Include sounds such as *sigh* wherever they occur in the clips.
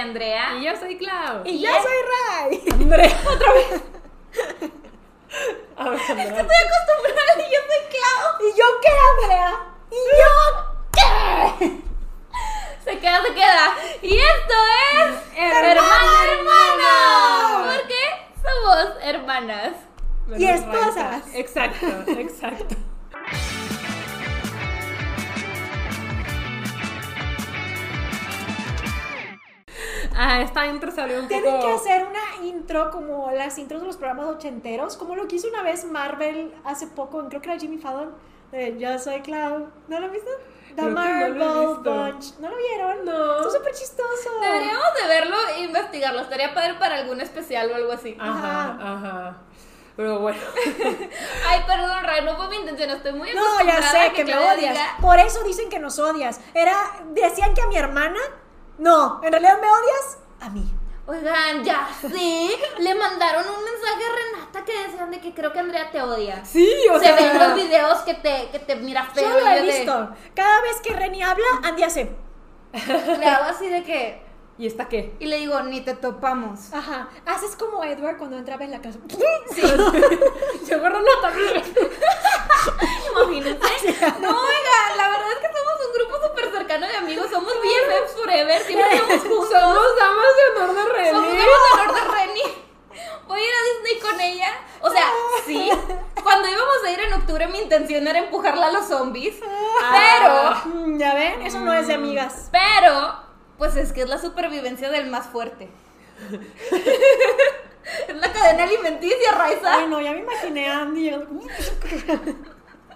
Andrea. Y yo soy Clau. Y yo soy Ray. Andrea, *laughs* otra vez. *laughs* A ver, Andrea. Estoy acostumbrada y yo soy Clau. ¿Y yo qué, Andrea? ¿Y *laughs* yo qué? Se queda, se queda. Y esto es. Hermana, hermana. Porque somos hermanas. Y esposas. Exacto, exacto. Ah, esta intro salió un Tienen poco... que hacer una intro como las intros de los programas ochenteros, como lo que hizo una vez Marvel hace poco, creo que era Jimmy Fallon, de Yo soy Cloud. ¿No lo han visto? The Creo que no Marvel visto. Bunch. ¿No lo vieron? No. Está súper chistoso. Deberíamos de verlo e investigarlo. Estaría padre para algún especial o algo así. Ajá, ajá. Pero bueno. *laughs* Ay, perdón, Ray, no fue mi intención. Estoy muy No, ya sé a que me odias. diga, Por eso dicen que nos odias. Era, decían que a mi hermana. No, en realidad me odias a mí. Oigan, ya sí. Le mandaron un mensaje a Renata que decían de que creo que Andrea te odia. Sí, o Se sea... ven los *laughs* videos que te, que te mira feo. Yo lo he visto. Cada vez que Reni habla, Andy hace. Le hago así de que. ¿Y esta qué? Y le digo, ni te topamos. Ajá. Haces como Edward cuando entraba en la casa. *laughs* Yo agarro nota. *laughs* Imagínense. No, oiga, la verdad es que somos un grupo cercano de amigos. Somos BFFs forever. Siempre estamos juntos. Somos damas de honor de Somos René. damas de honor de Reni. Voy a ir a Disney con ella. O sea, sí. Cuando íbamos a ir en octubre, mi intención era empujarla a los zombies. Ah. Mm, ¿Ya ven? Eso no es de amigas. Pero, pero, pues es que es la supervivencia del más fuerte. *laughs* es la cadena alimenticia, Raiza. Ay, no, ya me imaginé a Andy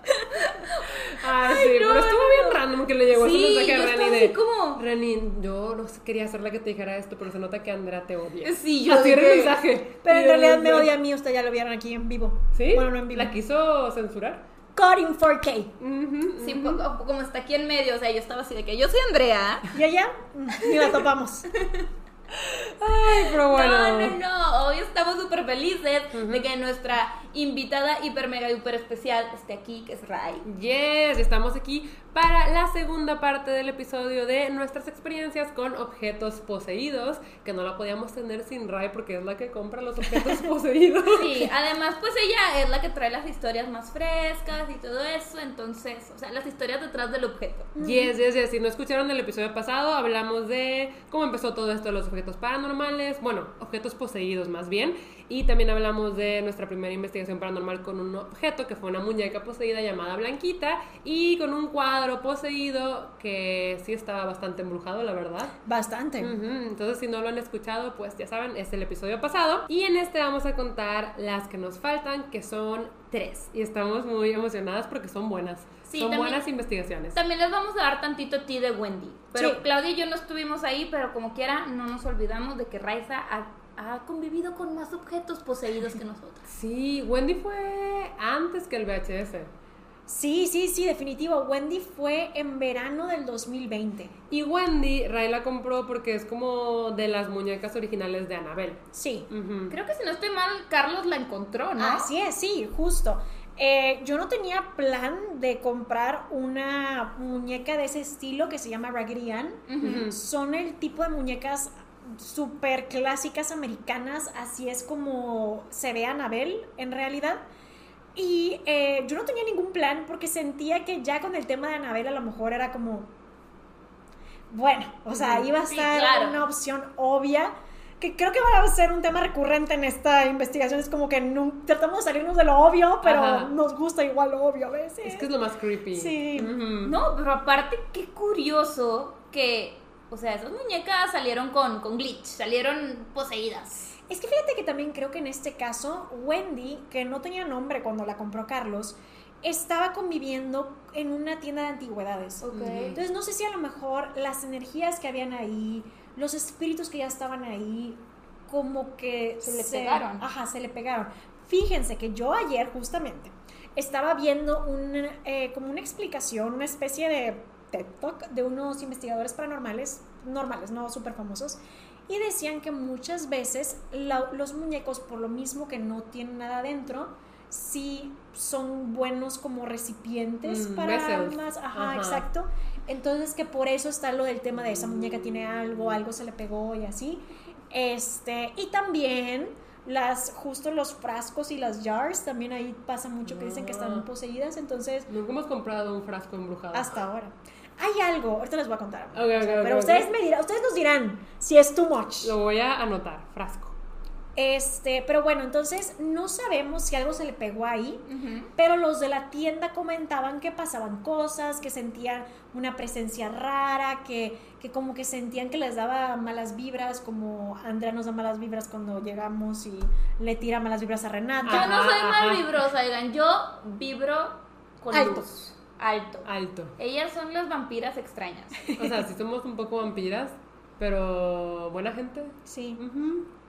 como- *laughs* Ay, sí, no, pero estuvo no, bien no. random que le llegó Sí, ese mensaje a estaba de... como- Reni, yo no quería hacerla que te dijera esto, pero se nota que Andrea te odia. Sí, yo Así era el mensaje. Pero en Y realidad me odia a mí. Ustedes ya lo vieron aquí en vivo. ¿Sí? Bueno, no en vivo. ¿La quiso censurar? Cut in 4K. Ujú. Sí, como está aquí en medio, o sea, yo estaba así de que yo soy Andrea. ¿Y allá? Mm, Ni la topamos. *laughs* Ay, pero bueno. No, no, no. Hoy estamos súper felices de que nuestra invitada hiper mega hiper especial esté aquí, que es Rai. Yes, estamos aquí para la segunda parte del episodio de nuestras experiencias con objetos poseídos, que no la podíamos tener sin Ray porque es la que compra los objetos *laughs* poseídos. Sí, además, pues ella es la que trae las historias más frescas y todo eso. Entonces, o sea, las historias detrás del objeto. Yes, yes, yes. Si no escucharon el episodio pasado, hablamos de cómo empezó todo esto de los objetos paranormales, bueno, objetos poseídos más bien, y también hablamos de nuestra primera investigación paranormal con un objeto que fue una muñeca poseída llamada Blanquita y con un cuadro poseído que sí estaba bastante embrujado, la verdad. Bastante. Entonces, si no lo han escuchado, pues ya saben, es el episodio pasado. Y en este vamos a contar las que nos faltan, que son tres. Y estamos muy emocionadas porque son buenas. Sí, son también- buenas investigaciones. También les vamos a dar tantito ti de Wendy. Pero Sí. Claudia y yo no estuvimos ahí, pero como quiera, no nos olvidamos de que Raiza ha, convivido con más objetos poseídos que nosotros. *laughs* Sí, Wendy fue antes que el VHS. Sí, sí, sí, definitivo. Wendy fue en verano del 2020. Y Wendy, Ray la compró porque es como de las muñecas originales de Annabelle. Sí. Creo que si no estoy mal, Carlos la encontró, ¿no? Así es, sí, justo. Eh, yo no tenía plan de comprar una muñeca de ese estilo que se llama Raggedy Ann. Son el tipo de muñecas súper clásicas americanas, así es como se ve Annabelle en realidad. Y eh, yo no tenía ningún plan porque sentía que ya con el tema de Annabelle a lo mejor era como, bueno, o sea, iba a Sí, claro. una opción obvia. Que creo que va a ser un tema recurrente en esta investigación. Es como que nun- tratamos de salirnos de lo obvio, pero Ajá. nos gusta igual lo obvio a veces. Es que es lo más creepy. Sí. No, pero aparte, qué curioso que, o sea, esas muñecas salieron con, con glitch, salieron poseídas. Es que fíjate que también creo que en este caso, Wendy, que no tenía nombre cuando la compró Carlos, estaba conviviendo en una tienda de antigüedades. Entonces no sé si a lo mejor las energías que habían ahí, los espíritus que ya estaban ahí, como que Se le pegaron. Ajá, se le pegaron. Fíjense que yo ayer justamente estaba viendo un, eh, como una explicación, una especie de TED Talk de unos investigadores paranormales, normales, no súper famosos, y decían que muchas veces la- los muñecos, por lo mismo que no tienen nada adentro, sí son buenos como recipientes Mm, para vessels. más, ajá, Ajá. exacto. Entonces que por eso está lo del tema de esa muñeca tiene algo, algo se le pegó y así. Este, y también las justo los frascos y las jars, también ahí pasa mucho que dicen que están Ah. poseídas, entonces Nunca hemos comprado un frasco embrujado. hasta ahora. Hay algo, ahorita les voy a contar. Ok, ok, pero ok, ustedes me dirán, ustedes nos dirán si es too much. Lo voy a anotar, frasco. Este, pero bueno, entonces no sabemos si algo se le pegó ahí, pero los de la tienda comentaban que pasaban cosas, que sentían una presencia rara, que, que como que sentían que les daba malas vibras, como Andrea nos da malas vibras cuando llegamos y le tira malas vibras a Renata. Yo no soy mal vibrosa, oigan. Yo vibro con Alto. luz. Alto. Alto. Ellas son las vampiras extrañas. *laughs* O sea, sí somos un poco vampiras, pero buena gente. Sí.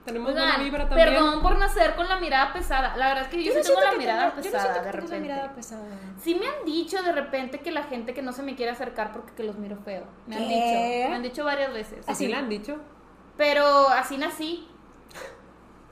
Tenemos Oigan, buena vibra también. perdón por nacer con la mirada pesada. La verdad es que yo, no sí tengo la mirada yo no pesada siento de que tengas repente. mirada pesada. Sí me han dicho de repente que la gente que no se me quiere acercar porque que los miro feo. Me han dicho. Me han dicho varias veces. Así le han dicho. Pero así nací.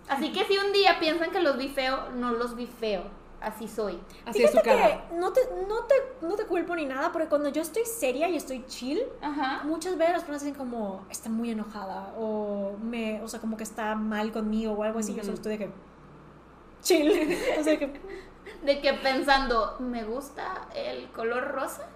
Así que si un día piensan que los vi feo, no los vi feo. Así soy. Así es su Fíjate cara. que no te, no, te, no te culpo ni nada, porque cuando yo estoy seria y estoy chill, Ajá. muchas veces las personas dicen como, está muy enojada, o, me, o sea, como que está mal conmigo, o algo así, yo solo estoy de que, chill, *laughs* o sea, que, De que pensando, ¿me gusta el color rosa?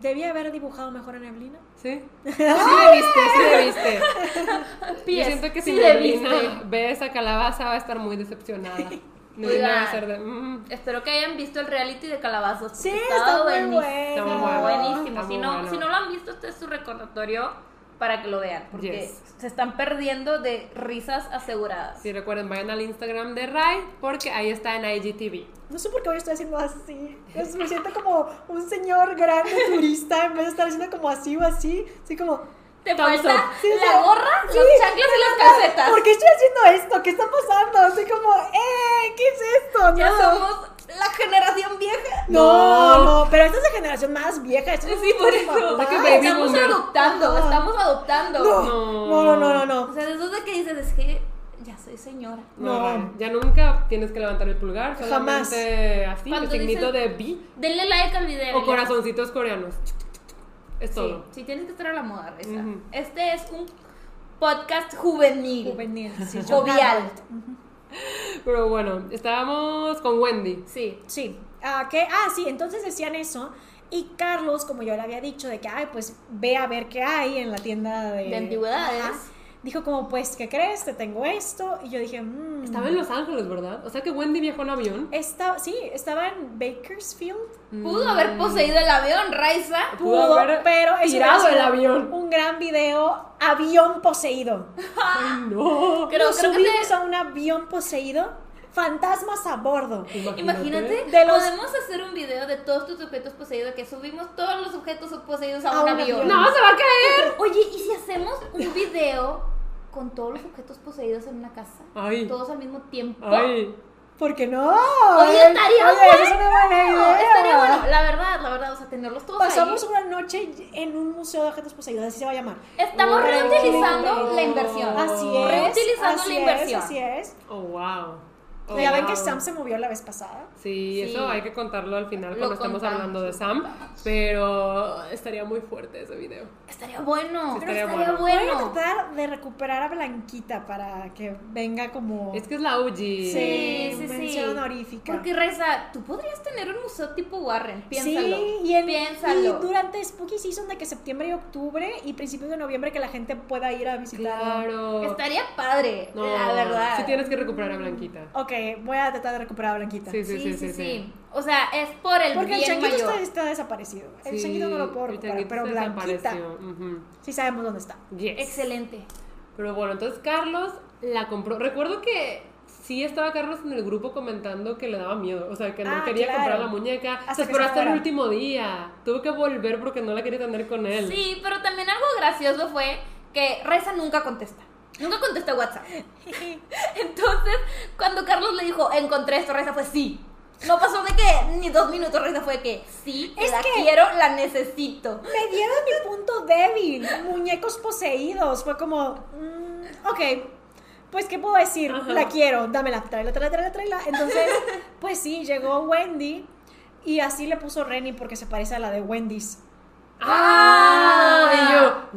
debía haber dibujado mejor a Neblina. ¿Sí? *laughs* Sí le viste, sí le viste. *laughs* Yo Pies, siento que si sí Neblina ve esa calabaza va a estar muy decepcionada. Oigan. ser de... mm, Espero que hayan visto el reality de calabazos. Sí, está muy buenísimo. bueno. Está muy bueno. Buenísimo. Está Si muy no, bueno. si no lo han visto, este es su recordatorio para que lo vean. Porque Yes. se están perdiendo de risas aseguradas. Sí, recuerden, vayan al Instagram de Rai porque ahí está en IGTV. No sé por qué hoy estoy haciendo así, es- me siento como un señor grande turista, en vez de estar haciendo como así o así, así como, Te Thumbs falta up. Sí, la sí. gorra, Sí. los chanclas y las calcetas. ¿por qué estoy haciendo esto? ¿Qué está pasando? Así como, ¡eh! ¿Qué es esto? Ya somos la generación vieja. No, No. no, pero esta es la generación más vieja. Esto es Sí, por eso. que Estamos boomer. adoptando, estamos adoptando. No, No. no, no, no, no, O sea, de eso de que dices, es que ya soy señora. No, ya nunca tienes que levantar el pulgar, Jamás. solamente así, el Cuando signito dices- de B Denle like al video. o ya. corazoncitos coreanos. Es Sí, todo. sí, tienes que estar a la moda, Reza. Este es un podcast juvenil. Juvenil, sí, Jovial. Pero bueno, estábamos con Wendy. Sí. Sí. Ah, ¿qué? ah, sí, entonces decían eso. Y Carlos, como yo le había dicho, de que, ay, pues ve a ver qué hay en la tienda de, De antigüedades. Ajá. Dijo como, pues, ¿qué crees? Te tengo esto. Y yo dije, mmm. Estaba en Los Ángeles, ¿verdad? O sea que Wendy viajó en avión. Está, sí, estaba en Bakersfield. Pudo haber poseído el avión, Raiza. Pudo haber pero tirado el avión. Un gran video, avión poseído. *laughs* Ay, no. Creo- Nos creo que subimos se- a un avión poseído, fantasmas a bordo. Imagínate, De los- podemos hacer un video de todos tus objetos poseídos, que subimos todos los objetos poseídos a, A un, un avión. avión. No, se va a caer. Oye, ¿y si hacemos un video con todos los objetos poseídos en una casa? Ay. Todos al mismo tiempo. Ay. ¿Por qué no? Oye, estaría Oye, esa es una buena idea. estaría bueno, la verdad, la verdad, o sea, tenerlos todos Pasamos ahí. una noche en un museo de objetos poseídos, así se va a llamar. Estamos Oh. reutilizando la inversión. Así es. Reutilizando así la es, inversión. así es. Oh, wow. Oh, ya ven wow. que Sam se movió la vez pasada. Sí, Sí. eso hay que contarlo al final Lo cuando estamos contamos, hablando de lo Sam. Pero estaría muy fuerte ese video. Estaría bueno. Sí, pero estaría estaría Voy a bueno. tratar de recuperar a Blanquita para que venga como Es que es la OG. Sí, sí, sí. honorífica. Porque Reza, tú podrías tener un museo tipo Warren. Piénsalo. Sí, y, en- Piénsalo. y durante Spooky Season de que septiembre y octubre y principios de noviembre que la gente pueda ir a visitar. Claro. Estaría padre, No, la verdad. Sí tienes que recuperar a Blanquita. Ok, voy a tratar de recuperar a Blanquita. Sí, Sí, sí, sí, sí. sí. O sea, es por el Porque el changuito mayor. está, está desaparecido. El Sí, changuito no lo puedo recuperar, pero Blanquita desapareció. Ujú. sí sabemos dónde está. Yes. Excelente. Pero bueno, entonces Carlos la compró. Recuerdo que sí estaba Carlos en el grupo comentando que le daba miedo. O sea, que no Ah, quería claro. comprar la muñeca. Hasta se esperó hasta el último día. Tuvo que volver porque no la quería tener con él. Sí, pero también algo gracioso fue que Reza nunca contesta. Nunca contesta WhatsApp. *laughs* Entonces, cuando Carlos le dijo, encontré esto, Reza fue sí. No pasó de que ni dos minutos, Reza fue que sí, Es la que- quiero, la necesito. Me dieron mi punto débil. Muñecos poseídos. Fue como, mm, ok. Pues, ¿qué puedo decir? Ajá. La quiero, dámela, tráela, tráela, tráela, tráela. Entonces, *laughs* pues sí, llegó Wendy y así le puso Renny porque se parece a la de Wendy's. ¡Ah!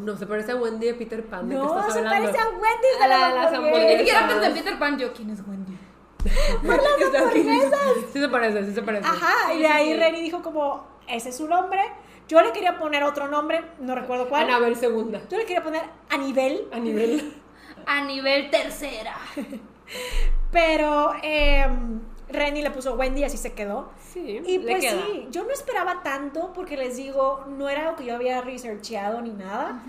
No se parece a Wendy de Peter Pan. ¿De qué No, estás se hablando? parece a Wendy de A la, la de las Yo hamburguesa. ni siquiera hamburguesas. pensé en Peter Pan. Yo, ¿quién es Wendy? *laughs* Por las *laughs* hamburguesas. Sí se parece, sí se parece. Ajá, y de sí, ahí sí. Reni dijo como, ese es su nombre. Yo le quería poner otro nombre, no recuerdo cuál. Anabel segunda. Yo le quería poner a nivel, A nivel. A nivel tercera. *laughs* pero eh, Reni le puso Wendy, así se quedó. Sí, Y pues queda. sí, yo no esperaba tanto porque les digo, no era algo que yo había researcheado ni nada.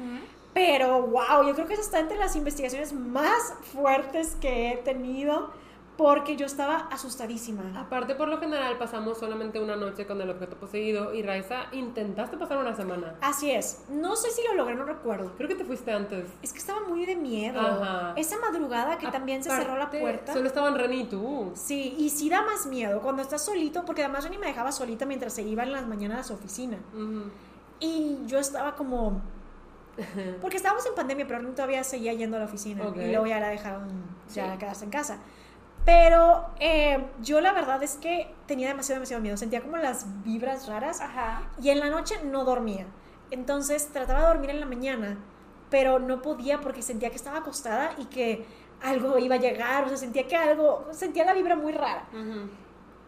Pero wow, yo creo que eso está entre las investigaciones más fuertes que he tenido porque yo estaba asustadísima. Aparte, por lo general, pasamos solamente una noche con el objeto poseído y Raiza, intentaste pasar una semana. Así es, no sé si lo logré, no recuerdo. Creo que te fuiste antes. Es que estaba muy de miedo. Ajá. Esa madrugada que también se cerró la Aparte, puerta. Solo estaban Reni y tú. Sí, y sí da más miedo cuando estás solito, porque además Reni me dejaba solita mientras se iba en las mañanas a su oficina. Ujú. Y yo estaba como... *laughs* Porque estábamos en pandemia, pero Reni todavía seguía yendo a la oficina. Ok. Y luego ya la dejaron ya Sí. quedarse en casa. Pero eh, yo la verdad es que tenía demasiado, demasiado miedo. Sentía como las vibras raras. Ajá. Y en la noche no dormía. Entonces trataba de dormir en la mañana, pero no podía porque sentía que estaba acostada y que algo iba a llegar, o sea, sentía que algo, sentía la vibra muy rara.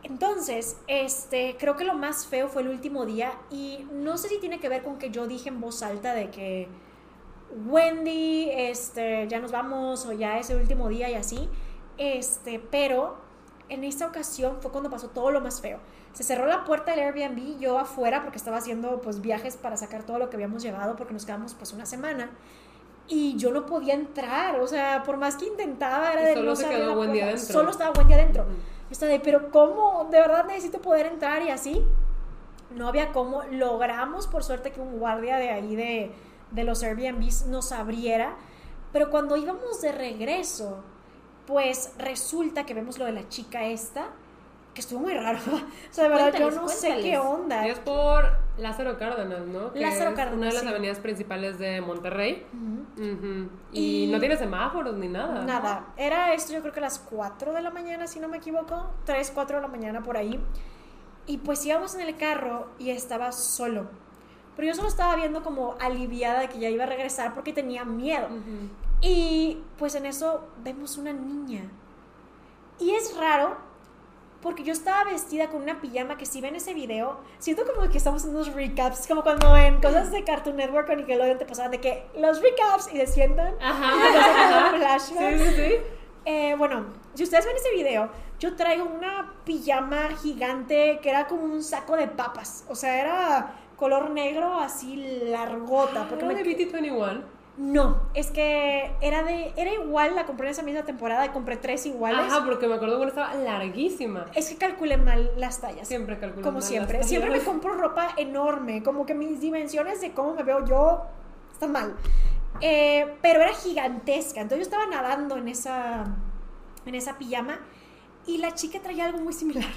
Entonces, este, creo que lo más feo fue el último día y no sé si tiene que ver con que yo dije en voz alta de que Wendy, este, ya nos vamos o ya es el último día y así, este, pero en esta ocasión fue cuando pasó todo lo más feo. Se cerró la puerta del Airbnb, yo afuera porque estaba haciendo pues viajes para sacar todo lo que habíamos llevado porque nos quedamos pues una semana y yo no podía entrar, o sea, por más que intentaba era Y de solo no se quedó Wendy puerta. adentro. Solo estaba adentro. Ujú. Yo estaba de, pero ¿cómo? De verdad necesito poder entrar y así. No había cómo. Logramos, por suerte, que un guardia de ahí de, de los Airbnbs nos abriera. Pero cuando íbamos de regreso, pues resulta que vemos lo de la chica esta, que estuvo muy raro. *laughs* o sea, de verdad, yo Cuéntales, no sé cuéntales. qué onda. Y es por Lázaro Cárdenas, ¿no? Que Lázaro es Cárdenas, Una de las sí. avenidas principales de Monterrey. Ujú. Ujú. Y, Y- no tiene semáforos ni nada. Nada, era esto yo creo que a las 4 de la mañana, si no me equivoco, 3, 4 de la mañana por ahí. Y pues íbamos en el carro y estaba solo. Pero yo solo estaba viendo como aliviada de que ya iba a regresar porque tenía miedo. Ujú. Y pues en eso vemos una niña. Y es raro porque yo estaba vestida con una pijama que si ven ese video, siento como que estamos en unos recaps, como cuando en cosas de Cartoon Network o Nickelodeon te pasaban de que los recaps y desciendan. Ajá. Y te sacan Ajá. flashbacks. Sí, sí, sí. Eh, bueno, si ustedes ven ese video, yo traigo una pijama gigante que era como un saco de papas. O sea, era color negro así largota. Porque ¿No me- de BT21? No, es que era de era igual, la compré en esa misma temporada y compré tres iguales. Ajá, porque me acuerdo que una estaba larguísima. Es que calculé mal las tallas. Siempre calculo como mal siempre. las Siempre me compro ropa enorme, como que mis dimensiones de cómo me veo yo están mal. Eh, pero era gigantesca, entonces yo estaba nadando en esa, en esa pijama y la chica traía algo muy similar.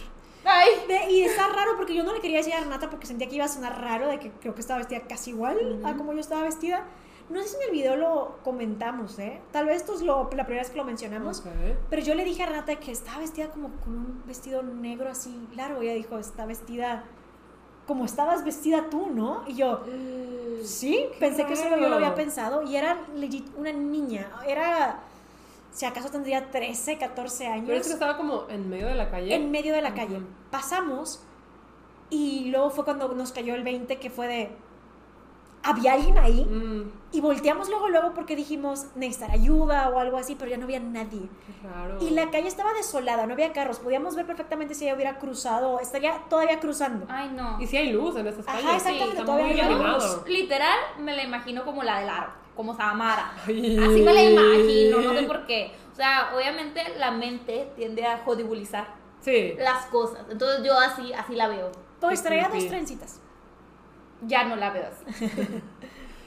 Ay. De- y está raro porque yo no le quería decir a Renata porque sentía que iba a sonar raro de que creo que estaba vestida casi igual a como yo estaba vestida. No sé si en el video lo comentamos, ¿eh? Tal vez esto es lo, la primera vez que lo mencionamos. Ok. Pero yo le dije a Renata que estaba vestida como con un vestido negro así largo. Ella dijo, está vestida como estabas vestida tú, ¿no? Y yo, sí, pensé que eso yo lo había pensado. Y era legit una niña. Era, si acaso tendría 13, 14 años. Pero es que estaba como en medio de la calle. En medio de la calle. Pasamos y luego fue cuando nos cayó el 20 que fue de... Había alguien ahí Mm, y volteamos luego, luego porque dijimos necesitar ayuda o algo así, pero ya no había nadie. raro. Y la calle estaba desolada, no había carros. Podíamos ver perfectamente si ella hubiera cruzado, estaría todavía cruzando. Ay, no. Y sí hay luz en esas Ajá, calles. exactamente, está todavía muy hay luz. Literal, me la imagino como la del aro, como Samara. Ay. Así me la imagino, no sé por qué. O sea, obviamente la mente tiende a hollywoodizar Sí. las cosas. Entonces yo así, así la veo. Pues traía dos trencitas. Ya no la veo así. *laughs*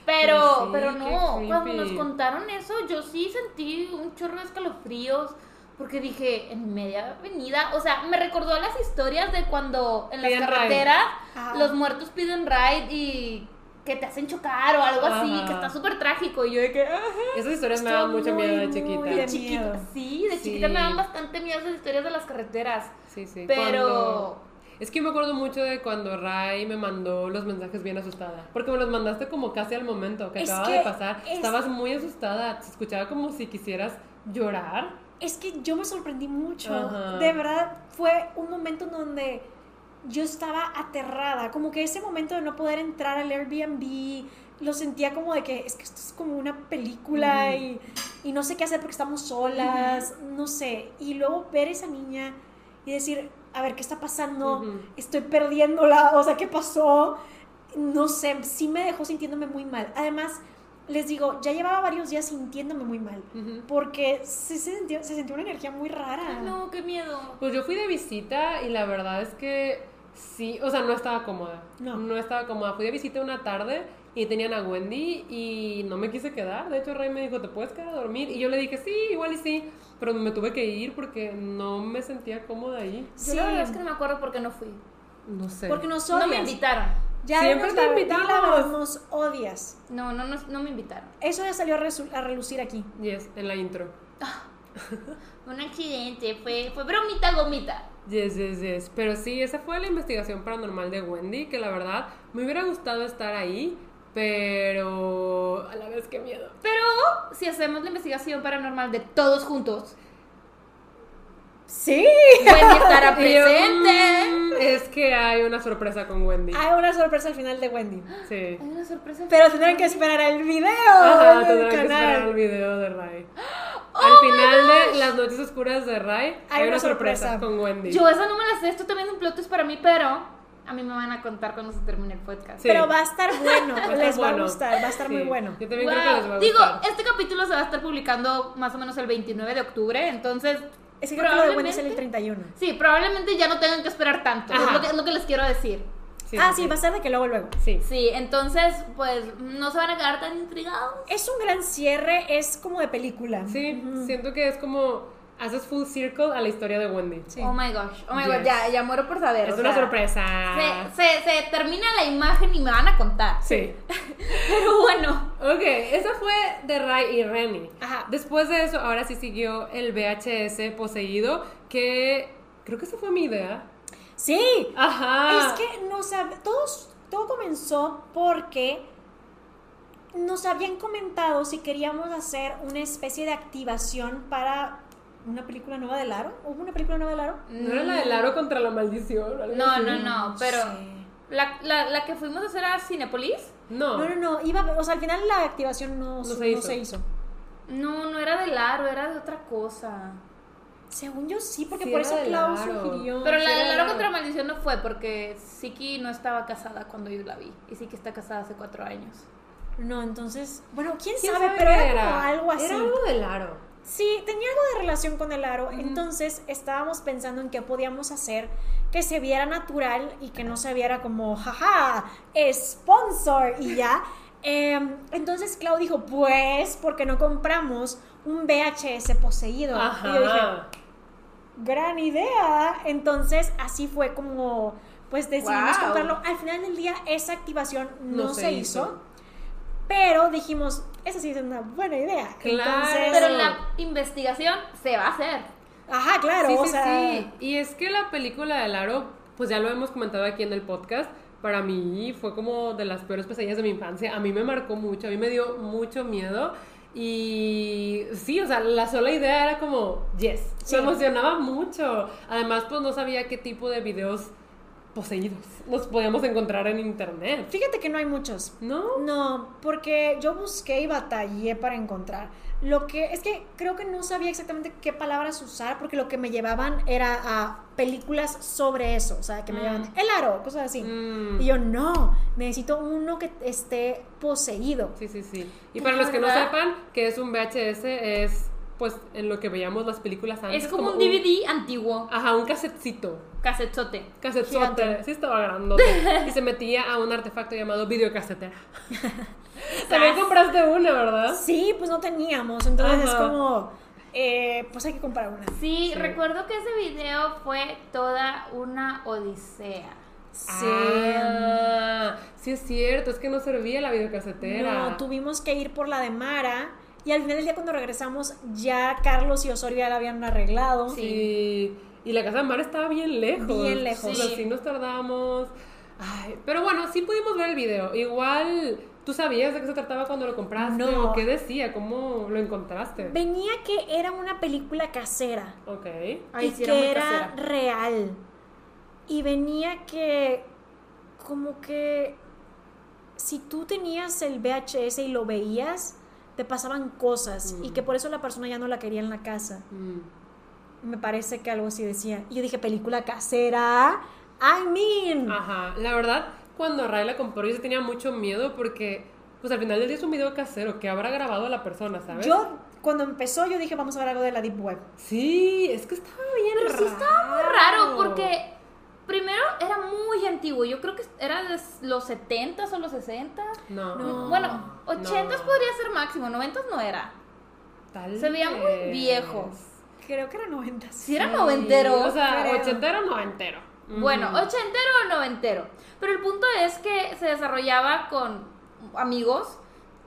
Pues Pero, sí, pero no, cuando nos contaron eso, yo sí sentí un chorro de escalofríos. Porque dije, en media avenida, o sea, me recordó a las historias de cuando en las Piden carreteras los muertos piden ride y que te hacen chocar o algo así, que está súper trágico. Y yo de que, ajá. Esas historias me dan mucho miedo de chiquita. de sí, de Sí. chiquita me dan bastante miedo esas historias de las carreteras. Sí, sí. Pero, Es que me acuerdo mucho de cuando Ray me mandó los mensajes bien asustada. Porque me los mandaste como casi al momento que Es acaba que de pasar. es- Estabas muy asustada. Se escuchaba como si quisieras llorar. Es que yo me sorprendí mucho. Ajá. De verdad, fue un momento en donde yo estaba aterrada. Como que ese momento de no poder entrar al Airbnb, lo sentía como de que es que esto es como una película y, y no sé qué hacer porque estamos solas, no sé. Y luego ver esa niña y decir, a ver, ¿qué está pasando? Ujú. Estoy perdiéndola, o sea, ¿qué pasó? No sé, sí me dejó sintiéndome muy mal. Además, les digo, ya llevaba varios días sintiéndome muy mal. Ujú. Porque se, se sintió, se sintió una energía muy rara. No, qué miedo. Pues yo fui de visita y la verdad es que sí, o sea, no estaba cómoda. No. estaba cómoda. Fui de visita una tarde y tenían a Wendy y no me quise quedar. De hecho, Ray me dijo, ¿te puedes quedar a dormir? Y yo le dije, sí, igual y sí. Pero me tuve que ir porque no me sentía cómoda ahí. Yo la verdad es que no me acuerdo por qué no fui. No sé. Porque nos No me odias. invitaron. Ya Siempre dinos te invitamos. nos odias. No, no, no, no me invitaron. Eso ya salió a, relucir aquí. Yes, en la intro. *laughs* Un accidente, fue, fue bromita gomita. Yes, yes, yes. Pero sí, esa fue la investigación paranormal de Wendy, que la verdad me hubiera gustado estar ahí, pero a la vez qué miedo. Pero si hacemos la investigación paranormal de todos juntos, Sí. Wendy estará *laughs* yo, presente. es que hay una sorpresa con Wendy. Hay una sorpresa al final de Wendy. Sí. Hay una sorpresa. Pero tendrán que esperar el video Ajá, tendrán que esperar el video de Ray. Oh Al final de Las Noches Oscuras de Ray hay, una sorpresa, sorpresa. con Wendy. Yo esa no me la sé, esto también es un plot para mí, pero a mí me van a contar cuando se termine el podcast. Sí. Pero va a estar bueno, les va a gustar, va a estar muy Sí. bueno. Yo también Wow. creo que les va a Digo, gustar. este capítulo se va a estar publicando más o menos el 29 de octubre, entonces Es que creo que lo de sale el probablemente- 31. Sí, probablemente ya no tengan que esperar tanto. Es lo, que, es lo que les quiero decir. Sí, ah, sí, va a ser de que luego, luego. Sí. Sí, entonces, pues no se van a quedar tan intrigados. Es un gran cierre, es como de película. Sí, siento que es como haces full circle a la historia de Wendy. Sí. Oh my gosh, oh my Yes. god, ya, ya muero por saber. Es o una sea, sorpresa. Se, se, se termina la imagen y me van a contar. Sí. *laughs* Pero bueno, Ok, esa fue de Ray y Remy. Ajá. Después de eso, ahora sí siguió el VHS poseído, que creo que esa fue mi idea. Sí. Ajá. Es que no sab- todos, todo comenzó porque nos habían comentado si queríamos hacer una especie de activación para una película nueva de Laro. ¿Hubo una película nueva de Laro? ¿No era la del aro contra la maldición? algo No, así? no, no, pero Sí. la, la, la que fuimos a hacer a Cinepolis, No. No, no, no. Iba, o sea, al final la activación no, No su- se no hizo. se hizo. no, no era de Aro, era de otra cosa. Según yo sí, porque Sí, por eso de Klaus Laro. sugirió. Pero sí la de Laro Laro. contra Maldición no fue porque Siki no estaba casada cuando yo la vi. Y Siki está casada hace cuatro años. No, entonces, bueno, quién, ¿Quién sabe, sabe pero era, como algo así. Era algo del aro. Sí, tenía algo de relación con el aro. Entonces estábamos pensando en qué podíamos hacer que se viera natural y que no se viera como, jaja, sponsor y ya. *laughs* Em, entonces Clau dijo, pues, ¿por qué no compramos un VHS poseído? Y yo dije, gran idea. Entonces así fue como, pues decidimos Wow. comprarlo. Al final del día esa activación no, No se, se hizo. hizo. Pero dijimos, esa sí es una buena idea. Claro. Entonces, Pero la investigación se va a hacer. ajá, claro, sí, o sí, sea, sí. Y es que la película del aro, pues ya lo hemos comentado aquí en el podcast. Para mí fue como de las peores pesadillas de mi infancia. A mí me marcó mucho, a mí me dio mucho miedo. Y sí, o sea, la sola idea era como, yes, Sí. me emocionaba mucho. Además, pues no sabía qué tipo de videos poseídos nos podíamos encontrar en internet. Fíjate que no hay muchos. ¿No? No, porque yo busqué y batallé para encontrar. Lo que es que creo que no sabía exactamente qué palabras usar porque lo que me llevaban era a películas sobre eso, o sea, que me Mm. llevaban el aro, cosas así. Mm. Y yo no, necesito uno que esté poseído. Sí, sí, sí. Y ¿De para los que no sepan que es un VHS, es pues en lo que veíamos las películas antes. Es como un DVD antiguo, Ajá, un casetcito. casetzote. Casetzote. Gigante. Sí estaba grandote. *laughs* y se metía a un artefacto llamado videocasetera. *laughs* También compraste una, ¿verdad? Sí, pues no teníamos, entonces es como, eh, pues hay que comprar una. Sí, Sí. recuerdo que ese video fue toda una odisea. Sí. Ah, sí es cierto, es que no servía la videocasetera. No, tuvimos que ir por la de Mara. Y al final del día, cuando regresamos, ya Carlos y Osorio ya la habían arreglado. Sí. Y la casa de mar estaba bien lejos. Bien lejos. O sea, Sí. sí nos tardamos. Ay, pero bueno, sí pudimos ver el video. Igual, ¿tú sabías de qué se trataba cuando lo compraste? No. ¿O qué decía? ¿Cómo lo encontraste? Venía que era una película casera. Ok. Ay, y sí, era que muy era casera. real. Y venía que como que si tú tenías el VHS y lo veías, te pasaban cosas y Mm. que por eso la persona ya no la quería en la casa. Mm. Me parece que algo así decía. Y yo dije, película casera. I mean. Ajá, la verdad, cuando Ray la compró, yo tenía mucho miedo porque, pues al final del día es un video casero que habrá grabado la persona, ¿sabes? Yo, cuando empezó, yo dije, vamos a ver algo de la Deep Web. Sí, es que estaba bien Pero raro. sí estaba muy raro porque primero era muy antiguo. Yo creo que era de los 70s o los 60 No. No. Bueno, 80s No. podría ser máximo, 90s no era. Tal Se veía muy viejo. Creo que era 90. Si era Sí, noventero. O sea, creo. ochentero, noventero. Bueno, ochentero o noventero. Pero el punto es que se desarrollaba con amigos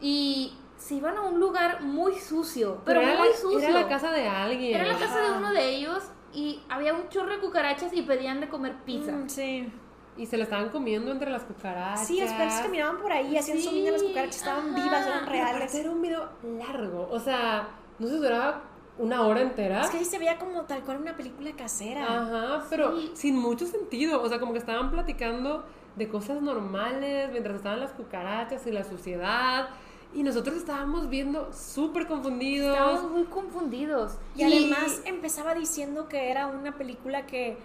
y se iban a un lugar muy sucio. Pero, era, muy la, sucio. era la casa de alguien. Era la casa de uno de ellos y había un chorro de cucarachas y pedían de comer pizza. Mm, sí. Y se la estaban comiendo entre las cucarachas. Sí, los perros caminaban por ahí, hacían Sí, sonido, las cucarachas estaban ajá. vivas, eran Pero reales. aparte Era un video largo. O sea, no se duraba una hora entera. Es que ahí se veía como tal cual una película casera. Ajá, pero Sí. sin mucho sentido. O sea, como que estaban platicando de cosas normales mientras estaban las cucarachas y la suciedad. Y nosotros estábamos viendo súper confundidos. Estábamos muy confundidos. Y además empezaba diciendo que era una película que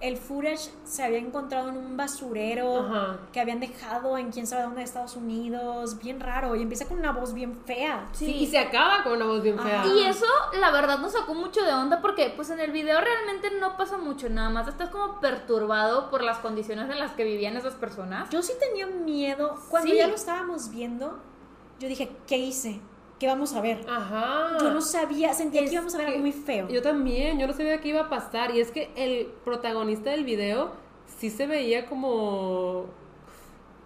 el footage se había encontrado en un basurero Ajá. que habían dejado en quién sabe dónde de Estados Unidos, bien raro, y empieza con una voz bien fea. Sí, y se acaba con una voz bien fea. Y eso, la verdad, nos sacó mucho de onda porque, pues, en el video realmente no pasa mucho, nada más estás como perturbado por las condiciones en las que vivían esas personas. Yo sí tenía miedo, cuando Sí. ya lo estábamos viendo, yo dije, ¿qué hice? ¿Qué vamos a ver? Ajá. Yo no sabía, sentía Es que íbamos a ver algo muy feo. Yo también, yo no sabía qué iba a pasar. Y es que el protagonista del video sí se veía como.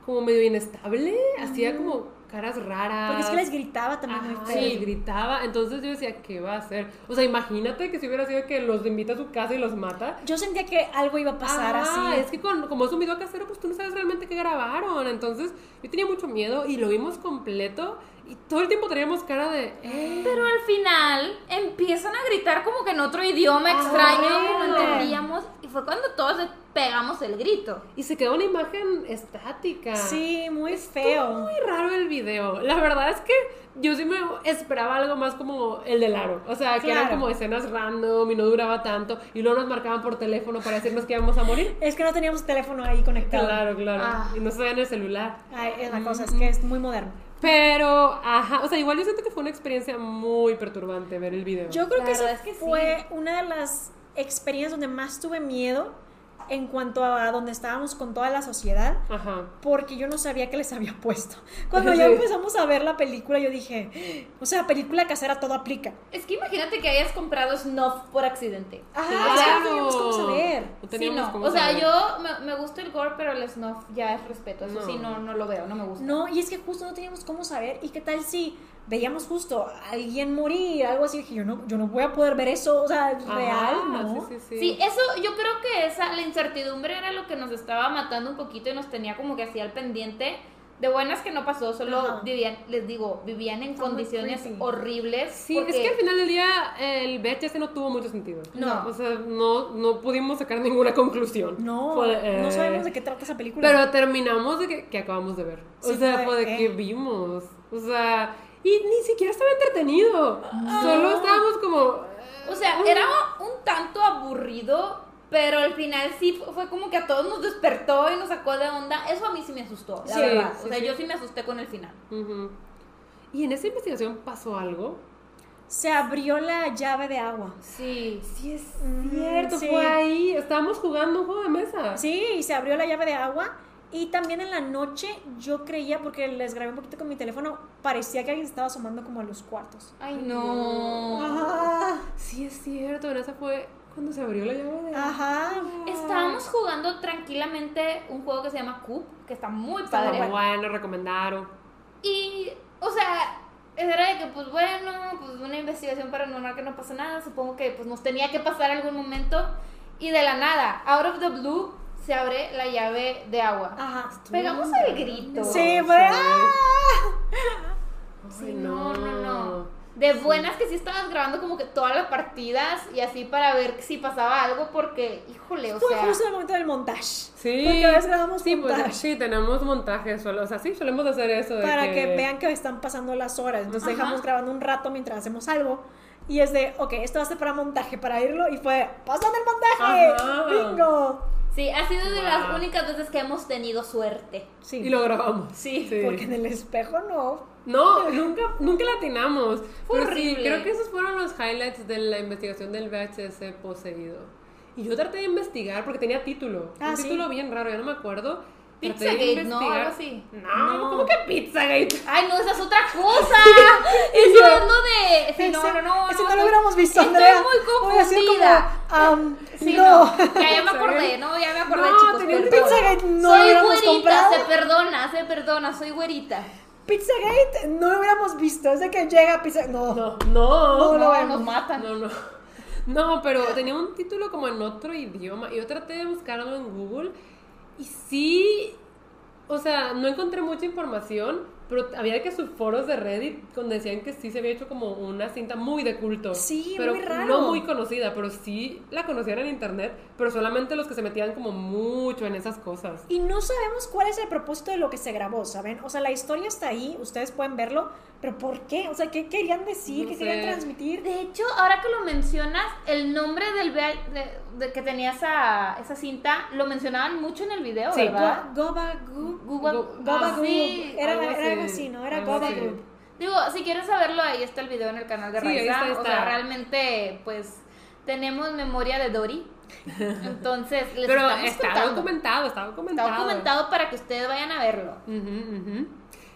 como medio inestable. Hacía como caras raras. Porque es que les gritaba también muy Ajá, feo. les gritaba. Entonces yo decía, ¿qué va a hacer? O sea, imagínate que si hubiera sido que los invita a su casa y los mata. Yo sentía que algo iba a pasar Ah, así. es que con- como es un video casero, pues tú no sabes realmente qué grabaron. Entonces yo tenía mucho miedo y lo vimos completo. Y todo el tiempo teníamos cara de. "Eh". Pero al final empiezan a gritar como que en otro idioma Ah, extraño que no entendíamos. Y fue cuando todos le pegamos el grito. Y se quedó una imagen estática. Sí, muy Estuvo feo. muy raro el video. La verdad es que yo sí me esperaba algo más como el del aro. O sea, que eran como escenas random y no duraba tanto. Y luego nos marcaban por teléfono para decirnos que íbamos a morir. *laughs* Es que no teníamos teléfono ahí conectado. Claro, claro. Ah. Y no se en el celular. Ay, es la cosa, es que es muy moderno. Pero, ajá, o sea, igual yo siento que fue una experiencia muy perturbante ver el video. Yo creo La que esa es que sí. fue una de las experiencias donde más tuve miedo en cuanto a donde estábamos con toda la sociedad, Ajá. porque yo no sabía que les había puesto. *laughs* Cuando ya empezamos a ver la película, yo dije, o sea, película casera todo aplica. Es que imagínate que hayas comprado Snuff por accidente. Claro. es que no teníamos cómo saber. No Sí, teníamos no. cómo O sea, saber. yo me, me gusta el gore, pero el Snuff ya es respeto. Eso No. sí, no, no lo veo, no me gusta. No, y es que justo no teníamos cómo saber. ¿Y qué tal si veíamos justo a alguien morir, algo así? Dije, yo no, yo no voy a poder ver eso, o sea, Ajá, real, ¿no? Sí, sí, sí. Sí, eso yo creo que esa, la incertidumbre era lo que nos estaba matando un poquito y nos tenía como que así al pendiente. De buenas que no pasó, solo Ajá. vivían, les digo, vivían en muy condiciones horribles. Sí, porque- es que al final del día el VHS no tuvo mucho sentido. No. O sea, no, no pudimos sacar ninguna conclusión. No, Fue, eh, no sabemos de qué trata esa película. Pero terminamos de que, que acabamos de ver. O Sí, sea, fue, fue de eh. que vimos. O sea, y ni siquiera estaba entretenido. Solo estábamos como. O sea, era un tanto aburrido, pero al final sí fu- fue como que a todos nos despertó y nos sacó de onda. Eso a mí sí me asustó, la Sí, verdad. sí, o sea, sí. yo sí me asusté con el final. Y en esa investigación pasó algo. Se abrió la llave de agua. Sí. Sí, es Ujú, cierto, sí. fue ahí. Estábamos jugando un juego de mesa. Sí, y se abrió la llave de agua. Y también en la noche yo creía, porque les grabé un poquito con mi teléfono, parecía que alguien estaba asomando como a los cuartos. Ay, no. Ajá. Sí, es cierto. Esa fue cuando se abrió la llave de Ajá. Estábamos jugando tranquilamente un juego que se llama Coop, que está muy Está padre. muy Bueno, recomendaron. Y, o sea, era de que, pues bueno, pues una investigación paranormal que no pasa nada, supongo que pues nos tenía que pasar algún momento. Y de la nada, out of the blue, se abre la llave de agua. Ajá. Pegamos el grito. Sí, fue. ¡ah! Sí, Ay, no, no, no. De buenas que sí estabas grabando como que todas las partidas y así para ver si pasaba algo porque, híjole, o Fue sea... justo el momento del montaje. Sí. Porque a veces grabamos sí, pues, montaje. sí, tenemos montajes solo. O sea, sí, solemos hacer eso. de para que... vean que están pasando las horas. Entonces Ajá. dejamos grabando un rato mientras hacemos algo. Y es de, ok, esto va a ser para montaje, para irlo. Y fue, ¡pasando el montaje! Ajá. ¡Bingo! Sí, ha sido de las únicas veces que hemos tenido suerte. Sí, Y lo grabamos. Sí, porque en el espejo no. No, nunca, nunca latinamos. Fue Pero sí, horrible. creo que esos fueron los highlights de la investigación del VHS poseído. Y yo traté de investigar porque tenía título. Ah, un sí. título bien raro, ya no me acuerdo. Pizzagate, ¿no? Algo así. No, No. ¿cómo que Pizzagate? Ay, no, esa es otra *laughs* cosa. Eso es lo de... Sí, no, no, no. Ese no lo hubiéramos visto, Estoy Andrea. muy confundida. como, am, Sí, no. no. Ya, ya me acordé, *laughs* no, ya me acordé, No, chicos. perdón. Pizzagate, no lo soy hubiéramos güerita, comprado. se perdona, se perdona, soy güerita. Pizzagate no lo hubiéramos visto. Es de que llega Pizza. No. No, no. No, No, lo nos matan. No, no. *laughs* No, pero tenía un título como en otro idioma. Y yo traté de buscarlo en Google. Y sí. O sea, no encontré mucha información. Pero había que subforos de Reddit donde decían que sí se había hecho como una cinta muy de culto. Sí, pero muy raro. No muy conocida, pero sí la conocían en internet. Pero solamente los que se metían como mucho en esas cosas. Y no sabemos cuál es el propósito de lo que se grabó, ¿saben? O sea, la historia está ahí, ustedes pueden verlo, pero ¿por qué? O sea, ¿qué querían decir? No ¿Qué sé. querían transmitir? De hecho, ahora que lo mencionas, el nombre del de, de que tenía esa, esa cinta lo mencionaban mucho en el video, Sí. ¿verdad? Go- Goba Goop. Google- Go- ah, sí. Era, algo era así, algo así, ¿no? Era. Goop. Digo, si quieres saberlo, ahí está el video en el canal de Sí, ahí Raiza. está, ahí O sea, realmente, pues, tenemos memoria de Dory. *laughs* Entonces, les Pero estamos está contando. documentado, está documentado. Está documentado para que ustedes vayan a verlo. Ujú, ujú.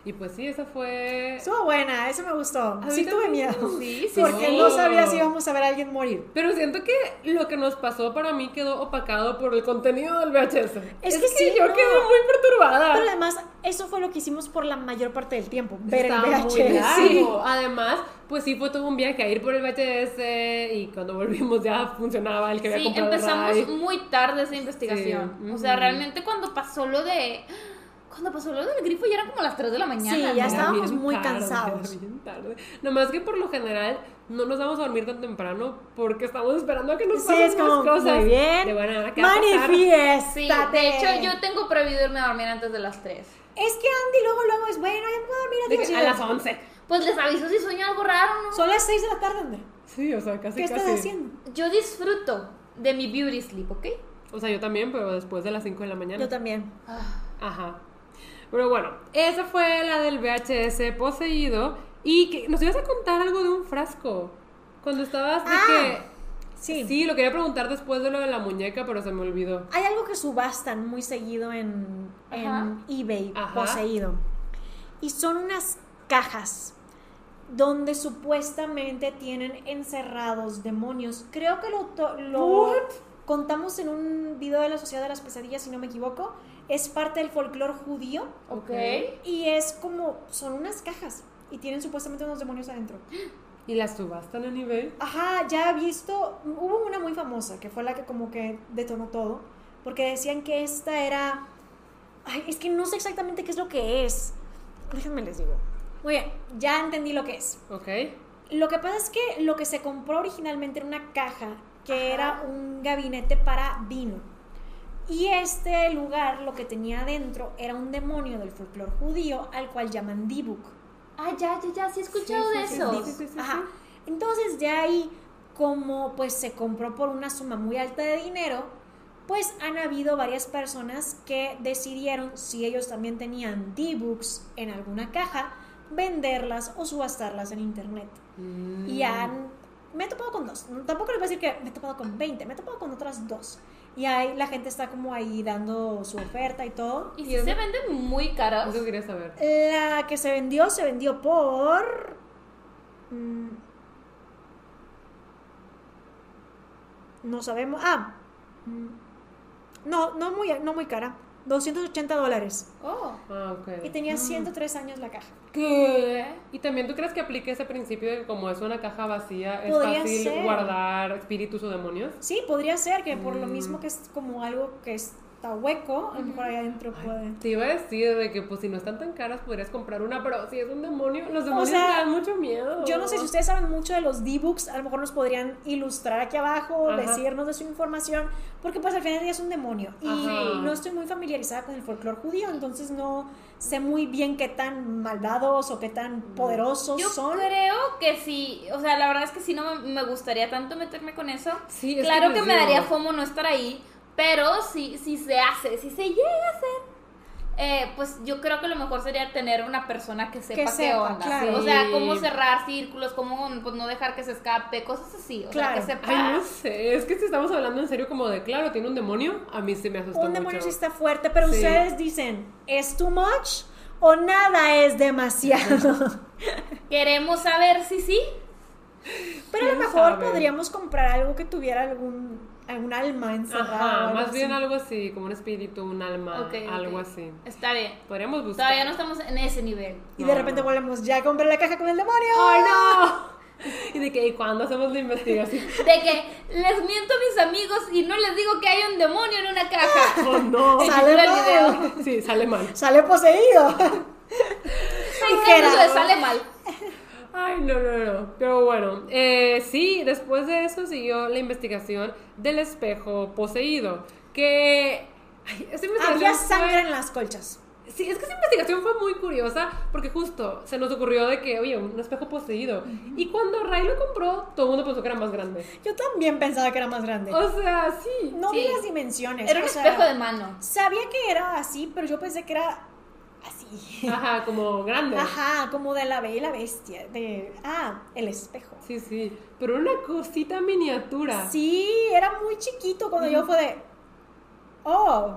Y pues sí, esa fue. Estuvo buena, eso me gustó. Sí tuve miedo. Sí, sí, Porque sí. no sabía si íbamos a ver a alguien morir. Pero siento que lo que nos pasó para mí quedó opacado por el contenido del VHS. Es que sí, yo no. quedé muy perturbada. Pero además, eso fue lo que hicimos por la mayor parte del tiempo. Ver Estaba el muy largo. Sí. Además, pues sí fue todo un viaje a ir por el VHS y cuando volvimos ya funcionaba el que había Sí, comprado empezamos Ray. muy tarde esa investigación. Sí, O sea, realmente cuando pasó lo de... Cuando pasó lo del grifo ya eran como las 3 de la mañana. Sí, ya estábamos bien muy tarde, cansados. bien tarde. Nomás que por lo general no nos vamos a dormir tan temprano porque estamos esperando a que nos Sí, pasen es como, más cosas. muy bien. De buena, ¿qué va a pasar? Manifiéstate. Sí, de hecho yo tengo prohibido irme a dormir antes de las 3. Es que Andy luego, luego es, bueno, ya me puedo dormir De antes que de a las 11. Pues les aviso si sueño algo raro, ¿no? Son las 6 de la tarde, Andrea. Sí, o sea, casi ¿Qué casi. estás haciendo? Yo disfruto de mi beauty sleep, ¿ok? O sea, yo también, pero después de las 5 de la mañana. Yo también. Ajá. Pero bueno, esa fue la del VHS poseído. Y que nos ibas a contar algo de un frasco. Cuando estabas de Ah, que. Sí. Sí, lo quería preguntar después de lo de la muñeca, pero se me olvidó. Hay algo que subastan muy seguido en, eBay, Ajá. poseído. Y son unas cajas donde supuestamente tienen encerrados demonios. Creo que lo, lo contamos en un video de la Sociedad de las Pesadillas, si no me equivoco. Es parte del folclore judío Ok. y es como, son unas cajas y tienen supuestamente unos demonios adentro. *gasps* ¿Y las subastan en eBay? Ajá, ya he visto, hubo una muy famosa que fue la que como que detonó todo, porque decían que esta era, ay, es que no sé exactamente qué es lo que es. Déjenme les digo. Muy bien, ya entendí lo que es. Ok. Lo que pasa es que lo que se compró originalmente era una caja que era un gabinete para vino. Y este lugar lo que tenía adentro era un demonio del folclore judío al cual llaman Dibuk. Ah, ya, ya, ya, sí he escuchado Sí, de sí, eso. sí, Ajá. Entonces de ahí, como pues se compró por una suma muy alta de dinero, pues han habido varias personas que decidieron, si ellos también tenían D-Books en alguna caja, venderlas o subastarlas en internet. Mm. Y han... Me he topado con dos. Tampoco les voy a decir que me he topado con 20, me he topado con otras dos. Y ahí la gente está como ahí dando su oferta y todo. Y si se venden muy caros. Eso quería saber. La que se vendió, se vendió por. mm, no sabemos. Ah. mm, no, no muy, no muy cara. 280 dólares. Oh. Ah, ok. Y tenía 103 años la caja. ¿Qué? ¿Y también tú crees que aplique ese principio de que como es una caja vacía, es Podría fácil ser. guardar espíritus o demonios? Sí, podría ser que por lo Mm. mismo que es como algo que está hueco, a lo mejor ahí adentro puede. Te iba a decir de que pues si no están tan caras podrías comprar una, pero si es un demonio, los demonios sea, me dan mucho miedo. Yo no sé si ustedes saben mucho de los D-Books, a lo mejor nos podrían ilustrar aquí abajo, Ajá. decirnos de su información, porque pues al final del día es un demonio. Y Ajá. no estoy muy familiarizada con el folclore judío, entonces no sé muy bien qué tan malvados o qué tan poderosos Yo son. creo que sí, o sea, la verdad es que sí no me, gustaría tanto meterme con eso. Sí, es claro que que, me daría fomo no estar ahí, pero si, si se hace, si se llega a hacer, eh, pues yo creo que lo mejor sería tener una persona que sepa qué sepa, onda. claro. O sea, cómo cerrar círculos, cómo pues, no dejar que se escape, cosas así. O Claro. sea, que sepa. Ay, no sé, es que si estamos hablando en serio como de, claro, tiene un demonio, a mí sí me asustó Un mucho. demonio sí está fuerte, pero Sí. ustedes dicen, ¿es too much o nada es demasiado? *laughs* Queremos saber si sí. pero a lo ¿Quién mejor sabe? podríamos comprar algo que tuviera algún, algún alma encerrada. Ajá, más bien algo así, como un espíritu, un alma, algo así. Está bien. Podríamos buscar. Todavía no estamos en ese nivel. Y No, de repente no. volvemos, ya compré la caja con el demonio. ¡Ay, no! *laughs* Y de que, ¿y cuándo hacemos la investigación? *laughs* De que les miento a mis amigos y no les digo que hay un demonio en una caja. *laughs* ¡Oh, no! Sale mal. Sí, sale mal. Sale poseído. Ay, Dijera. no, eso sale mal. Ay, no, no, no. Pero bueno, eh, sí, después de eso siguió la investigación del espejo poseído. Que. Ay, esa investigación Había fue- sangre en las colchas. Sí, es que esa investigación fue muy curiosa porque justo se nos ocurrió de que, oye, un espejo poseído. Y cuando Ray lo compró, todo el mundo pensó que era más grande. Yo también pensaba que era más grande. O sea, sí. No vi las dimensiones. Era un o sea, espejo de mano. Sabía que era así, pero yo pensé que era *laughs* Ajá, como grande. Ajá, como de la bella y la bestia. De, ah, el espejo. Sí, sí. Pero una cosita miniatura. Sí, era muy chiquito cuando yo fue de, oh,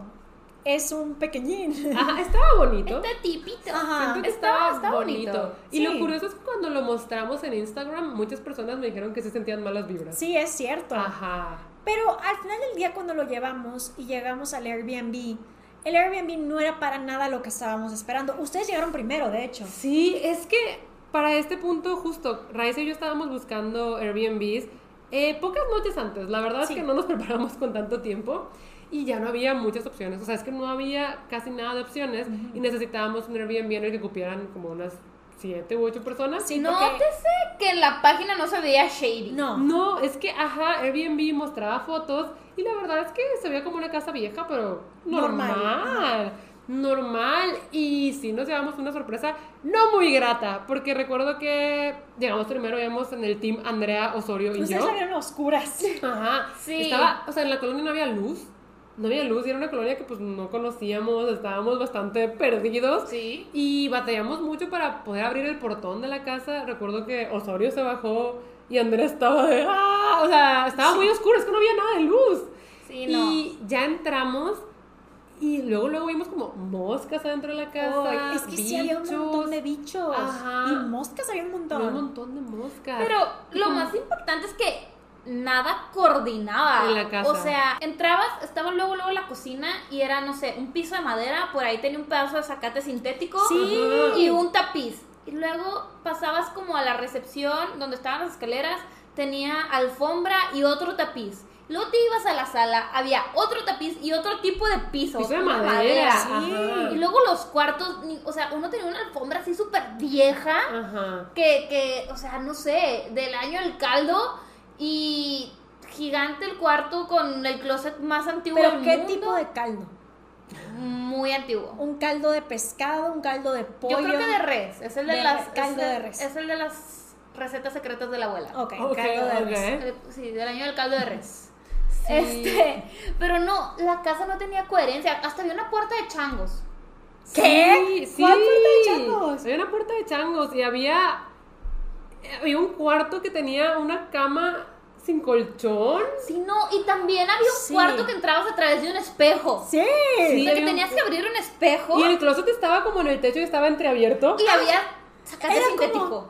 es un pequeñín. Ajá, *laughs* estaba bonito. Este tipito. Ajá. Siento que Estaba- estaba, estaba bonito. bonito. Y Sí. lo curioso es que cuando lo mostramos en Instagram, muchas personas me dijeron que se sentían malas vibras. Sí, es cierto. Ajá. Pero al final del día cuando lo llevamos y llegamos al Airbnb, el Airbnb no era para nada lo que estábamos esperando. Ustedes llegaron primero, de hecho. Sí, es que para este punto justo, Raiza y yo estábamos buscando Airbnbs eh, pocas noches antes. La verdad Sí. es que no nos *laughs* preparamos con tanto tiempo y ya no había muchas opciones. O sea, es que no había casi nada de opciones y necesitábamos un Airbnb en el que cupieran como unas siete u ocho personas. Sí, Nótese que en la página no se veía shady. No. No, es que, ajá, Airbnb mostraba fotos y la verdad es que se veía como una casa vieja, pero Normal, normal. Normal. Y sí nos llevamos una sorpresa no muy grata, porque recuerdo que llegamos primero, íbamos en el team Andrea Osorio y Ustedes yo. la vieron oscuras. Ajá. Sí. Estaba, o sea, en la colonia no había luz. No había luz y era una colonia que pues no conocíamos, estábamos bastante perdidos. Sí. Y batallamos mucho para poder abrir el portón de la casa. Recuerdo que Osorio se bajó y Andrea estaba de ¡ah! O sea, estaba muy oscuro, es que no había nada de luz. Sí, no. Y ya entramos y luego luego vimos como moscas adentro de la casa. Es que sí había un montón de bichos. Ajá. Y moscas había un montón. Había un montón de moscas. Pero lo más importante es que nada coordinaba. En la casa. O sea, entrabas, estaba luego luego la cocina y era, no sé, un piso de madera, por ahí tenía un pedazo de zacate sintético Sí. y un tapiz. Y luego pasabas como a la recepción donde estaban las escaleras, tenía alfombra y otro tapiz. Luego te ibas a la sala, había otro tapiz y otro tipo de piso. Piso de madera. sí. Y luego los cuartos, o sea, uno tenía una alfombra así súper vieja Ajá. que, que, o sea, no sé, del año el caldo y gigante el cuarto con el closet más antiguo Pero del ¿qué mundo. tipo de caldo? Muy antiguo. Un caldo de pescado, un caldo de pollo. Yo creo que de res, es el de, De las caldo es de res. Es el de las recetas secretas de la abuela. Ok, Ok, caldo de res. Eh, Sí, del año del caldo de res. *laughs* Sí. Este, pero no, la casa no tenía coherencia, hasta había una puerta de changos. ¿Qué? Sí, sí. ¿Cuál puerta de changos? Había una puerta de changos y había, había un cuarto que tenía una cama sin colchón. Sí, no, y también había un Sí. cuarto que entrabas a través de un espejo. Sí. O Sí. sea, que había un- tenías que abrir un espejo Y el closet estaba como en el techo y estaba entreabierto. y había sacate sintético. como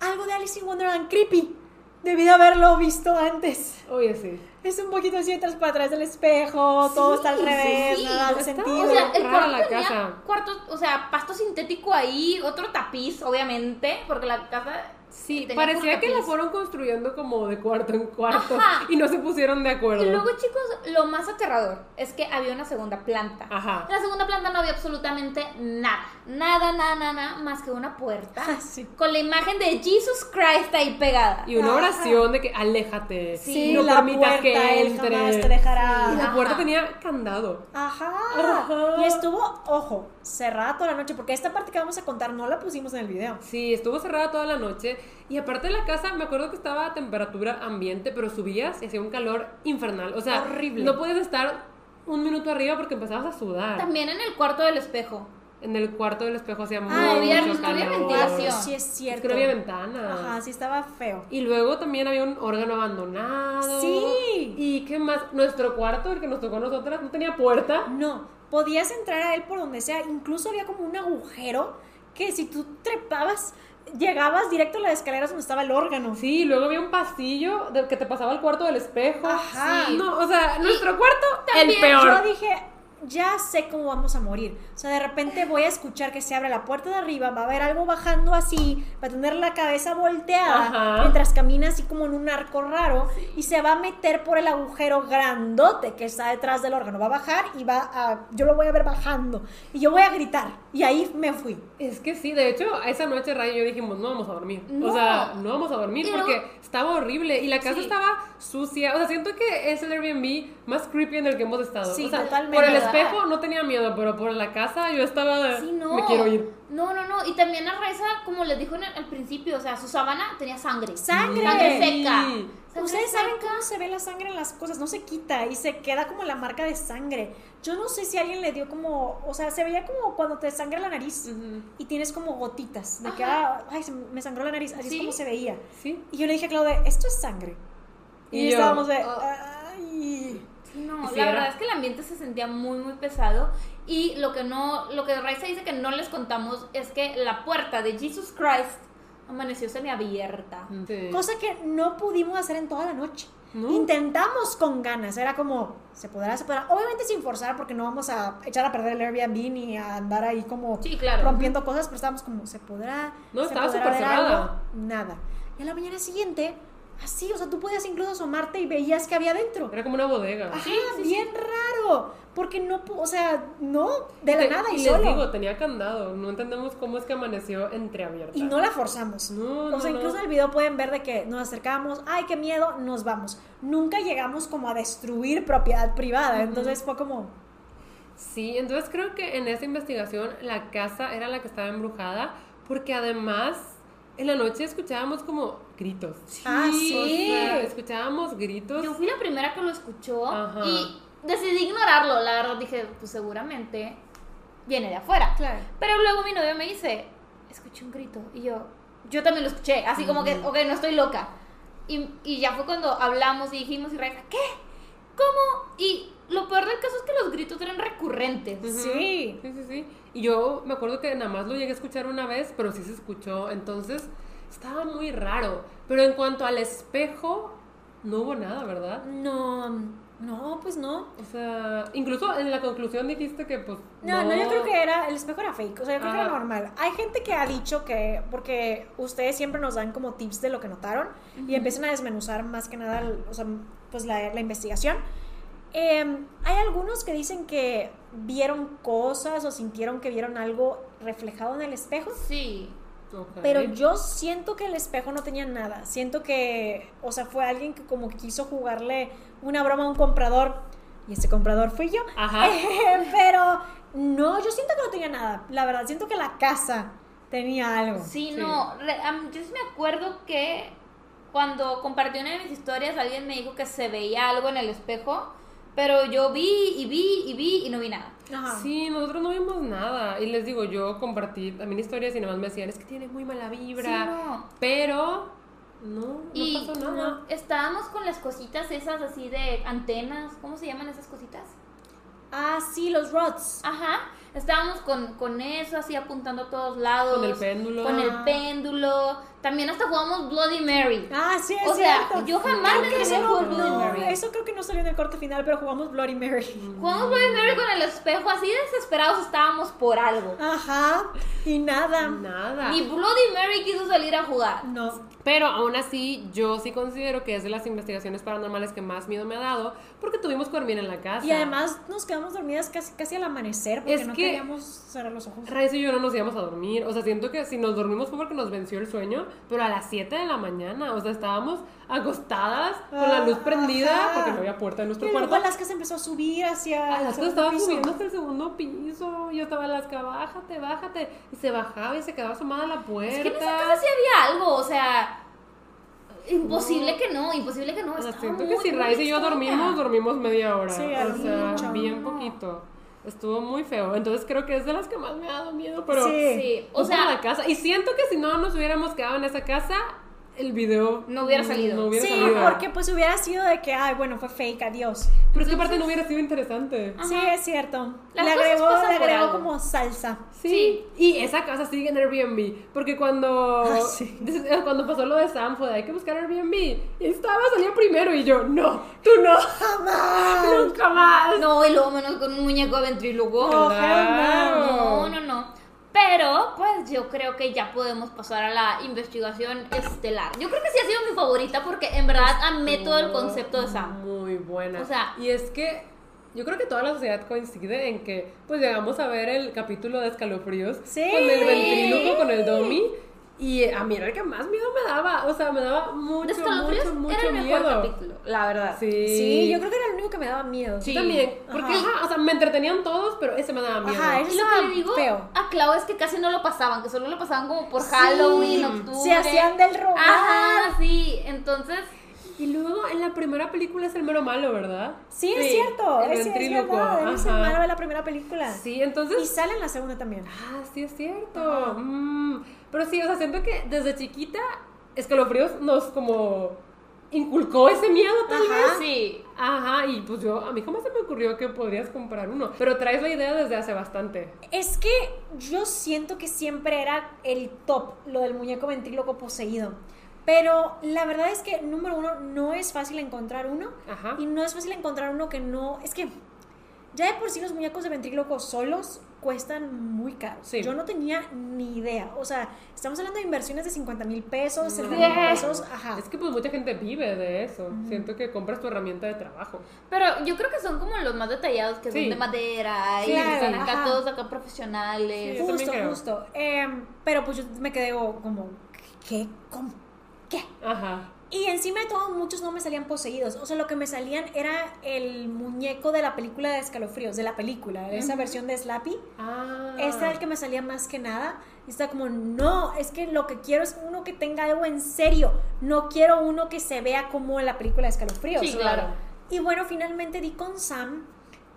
algo de Alice in Wonderland creepy. debí de haberlo visto antes. Oye, sí. Es un poquito así atrás para atrás del espejo, todo está al revés, sí, nada de sentido. O sea, el Rara cuarto la tenía casa. cuarto, o sea, pasto sintético ahí, otro tapiz, obviamente, porque la casa Sí, parecía que la fueron construyendo como de cuarto en cuarto Ajá. y no se pusieron de acuerdo. Y luego, chicos, lo más aterrador es que había una segunda planta. Ajá. En la segunda planta no había absolutamente nada. Nada, nada, nada, nada, más que una puerta. Ah, sí. Con la imagen de Jesus Christ ahí pegada. Y una Ajá. oración de que aléjate, Sí, no la permitas puerta, que él jamás entre. te dejará. Y la Ajá. puerta tenía candado. Ajá. Ajá. Y estuvo, ojo, cerrada toda la noche, porque esta parte que vamos a contar no la pusimos en el video. Sí, estuvo cerrada toda la noche. Y aparte de la casa, me acuerdo que estaba a temperatura ambiente, pero subías y hacía un calor infernal. O sea, Horrible. no podías estar un minuto arriba porque empezabas a sudar. También en el cuarto del espejo. En el cuarto del espejo hacía mucho Ah, había- no calor. había ventilación. Sí, es Es cierto. que no había ventana. Ajá, sí estaba feo. Y luego también había un órgano abandonado. Sí. ¿Y qué más? Nuestro cuarto, el que nos tocó a nosotras, no tenía puerta. No, podías entrar a él por donde sea. Incluso había como un agujero que si tú trepabas, llegabas directo a las escaleras donde estaba el órgano. Sí, luego había un pasillo de- que te pasaba al cuarto del espejo. Ajá. Sí. No, o sea, nuestro cuarto, el también peor. Yo dije, ya sé cómo vamos a morir. O sea, de repente voy a escuchar que se abre la puerta de arriba, va a haber algo bajando así, va a tener la cabeza volteada Ajá. mientras camina así como en un arco raro y se va a meter por el agujero grandote que está detrás del órgano. Va a bajar y va a... Yo lo voy a ver bajando y yo voy a gritar. Y ahí me fui. Es que sí, de hecho, esa noche Ray y yo dijimos, no vamos a dormir. No. O sea, no vamos a dormir Pero- porque estaba horrible y la casa Sí. estaba sucia. O sea, siento que es el Airbnb más creepy en el que hemos estado. Sí, o sea, totalmente. por el ¿Verdad? Espejo no tenía miedo, pero por la casa yo estaba de, Sí, no. me quiero ir. No, no, no. Y también a Reza, como les dijo en el, al principio, o sea, su sábana tenía sangre. ¡Sangre! Sangre Sí. seca. Sangre Ustedes saben seca. cómo se ve la sangre en las cosas, no se quita y se queda como la marca de sangre. Yo no sé si alguien le dio como, o sea, se veía como cuando te sangra la nariz Ujú. y tienes como gotitas de que, Ajá. ah, ay, se me sangró la nariz, así Sí. es como se veía. Sí. Y yo le dije a Claudia, esto es sangre. Y, Y yo, estábamos de, oh. ay. No, Sí, la era- verdad es que el ambiente se sentía muy, muy pesado. Y lo que no, lo que Raiza dice que no les contamos es que la puerta de Jesus Christ amaneció semiabierta. Sí. Cosa que no pudimos hacer en toda la noche. No. Intentamos con ganas, era como, se podrá, se podrá. Obviamente sin forzar, porque no vamos a echar a perder el Airbnb ni a andar ahí como Sí, claro. rompiendo cosas, pero estábamos como, ¿se podrá? No, ¿Se estaba podrá súper cerrada. Nada. Y a la mañana siguiente, así, o sea, tú podías incluso asomarte y veías que había dentro. Era como una bodega. Ajá, Sí, sí, bien raro. Porque no, o sea, no, de la Te- nada y, y solo. les digo, tenía candado. No entendemos cómo es que amaneció entreabierta. y no la forzamos. No, o no, sea, no. incluso en el video pueden ver de que nos acercamos, ay, qué miedo, nos vamos. Nunca llegamos como a destruir propiedad privada. Entonces fue como, Sí, entonces creo que en esa investigación la casa era la que estaba embrujada porque además en la noche escuchábamos como gritos. Ah, O sí. sea, escuchábamos gritos. Yo fui la primera que lo escuchó Ajá. y decidí ignorarlo. La verdad dije, pues seguramente viene de afuera. claro. Pero luego mi novio me dice, escuché un grito. Y yo, yo también lo escuché. Así como que, ok, no estoy loca. Y, y ya fue cuando hablamos y dijimos, y Raiza, ¿qué? ¿Cómo? Y lo peor del caso es que los gritos eran recurrentes. Sí. Sí, sí, sí. Y yo me acuerdo que nada más lo llegué a escuchar una vez, pero sí se escuchó. Entonces estaba muy raro. Pero en cuanto al espejo, no hubo nada, ¿verdad? No, no, pues no. O sea, incluso en la conclusión dijiste que pues... No, no, yo creo que era, el espejo era fake, o sea, yo creo que era normal. Hay gente que ha dicho que, porque ustedes siempre nos dan como tips de lo que notaron y empiezan a desmenuzar más que nada, o sea, pues la, la investigación. Eh, hay algunos que dicen que vieron cosas o sintieron que vieron algo reflejado en el espejo. Sí. Pero yo siento que el espejo no tenía nada. Siento que, o sea, fue alguien que como quiso jugarle una broma a un comprador. Y ese comprador fui yo. Ajá. *laughs* Pero no, yo siento que no tenía nada. La verdad, siento que la casa tenía algo. Sí, Sí. no. yo sí me acuerdo que cuando compartí una de mis historias, alguien me dijo que se veía algo en el espejo. Pero yo vi y vi y vi y no vi nada. Ajá. Sí, nosotros no vimos nada. Y les digo, yo compartí también historias y nada más me decían, es que tiene muy mala vibra. Sí, no. Pero no, no y pasó nada. no, estábamos con las cositas esas así de antenas. ¿Cómo se llaman esas cositas? Ah, sí, los rods. Ajá. Estábamos con, con eso, así apuntando a todos lados. Con el péndulo. Con el péndulo. También hasta jugamos Bloody Mary. Ah, sí, es O sea, yo jamás Creo me eso no, jugar Bloody no, Mary. Eso creo que no salió en el corte final, pero jugamos Bloody Mary. Jugamos Bloody Mary con el espejo, así desesperados estábamos por algo. Ajá, y nada. Nada. Ni Bloody Mary quiso salir a jugar. No. Pero aún así, yo sí considero que es de las investigaciones paranormales que más miedo me ha dado, porque tuvimos que dormir en la casa. Y además nos quedamos dormidas casi, casi al amanecer porque Es no que- queríamos cerrar los ojos. Raiz y yo no nos íbamos a dormir. O sea, siento que si nos dormimos fue porque nos venció el sueño, pero a las 7 de la mañana. O sea, estábamos acostadas con la luz prendida Ajá. porque no había puerta en Y nuestro luego cuarto. Alaska se empezó a subir hacia. Alaska estaba piso. subiendo hasta el segundo piso. Yo estaba Alaska, bájate, bájate. Y se bajaba y se quedaba asomada a la puerta. Es que en esa casa sí había algo, o sea. Imposible que no, imposible que no. Estaba siento muy, que si Raiz y yo dormimos, dormimos media hora. Sí, o sea, mucho. bien poquito. Estuvo muy feo. Entonces creo que es de las que más me ha dado miedo, pero Sí. Sí, o sea, la casa. Y siento que si no nos hubiéramos quedado en esa casa, el video No hubiera salido. No hubiera Sí, salido. porque pues hubiera sido de que, ay, bueno, fue fake, adiós. Pero es que aparte no hubiera sido interesante. Ajá. Sí, es cierto. Las le agregó, le agregó como salsa. Sí. Sí. Y esa casa sigue en Airbnb. Porque cuando, Ah, sí. *laughs* cuando pasó lo de Sam fue de hay que buscar Airbnb. Y estaba, salía primero. Y yo, no, tú no. ¡Jamás! *laughs* Nunca más. No, y luego menos con un muñeco de ventrílogo. No. No, no, no. Pero, pues yo creo que ya podemos pasar a la investigación estelar. Yo creo que sí ha sido mi favorita porque en verdad amé todo el concepto de Sam. Muy buena. O sea- y es que yo creo que toda la sociedad coincide en que pues llegamos a ver el capítulo de escalofríos Sí. con el ventríloco, con el domi. Y a mí era el que más miedo me daba. O sea, me daba mucho, mucho, mucho era el mejor miedo. capítulo, la verdad. Sí. Sí, yo creo que era el único que me daba miedo. Sí. también. Porque, Ajá. ajá, o sea, me entretenían todos, pero ese me daba miedo. Ajá, Y lo que le digo feo. a Clau es que casi no lo pasaban, que solo lo pasaban como por Halloween, octubre. Se hacían del rogar. Ajá, sí. Entonces, Y luego en la primera película es el mero malo, ¿verdad? Sí, es Sí, cierto. el Es, es verdad. Es el malo de la primera película. Sí, entonces... Y sale en la segunda también. Ah, sí es cierto. Mm, Pero sí, o sea, siento que desde chiquita Escalofríos nos como inculcó ese miedo tal Ajá. vez. sí. Ajá, y pues yo, a mí jamás se me ocurrió que podrías comprar uno. Pero traes la idea desde hace bastante. Es que yo siento que siempre era el top, lo del muñeco ventríloco poseído. Pero la verdad es que, número uno, no es fácil encontrar uno. Ajá. Y no es fácil encontrar uno que no. Es que ya de por sí los muñecos de ventríloco solos cuestan muy caros. Sí. Yo no tenía ni idea. O sea, estamos hablando de inversiones de 50 mil pesos, 70 Sí. mil pesos. Ajá. Es que pues mucha gente vive de eso. Siento que compras tu herramienta de trabajo. Pero yo creo que son como los más detallados, que Sí. son de madera y Claro, están acá ajá. todos acá profesionales. Sí. Justo, justo. Em, pero pues yo me quedé como, ¿qué? ¿Cómo? ¿Qué? Ajá. Y encima de todo, muchos no me salían poseídos. O sea, lo que me salían era el muñeco de la película de escalofríos, de la película, de esa versión de Slappy. Ah. Este era el que me salía más que nada. Y estaba como, no, es que lo que quiero es uno que tenga algo en serio. No quiero uno que se vea como en la película de escalofríos. Sí, claro. Y bueno, finalmente di con Sam.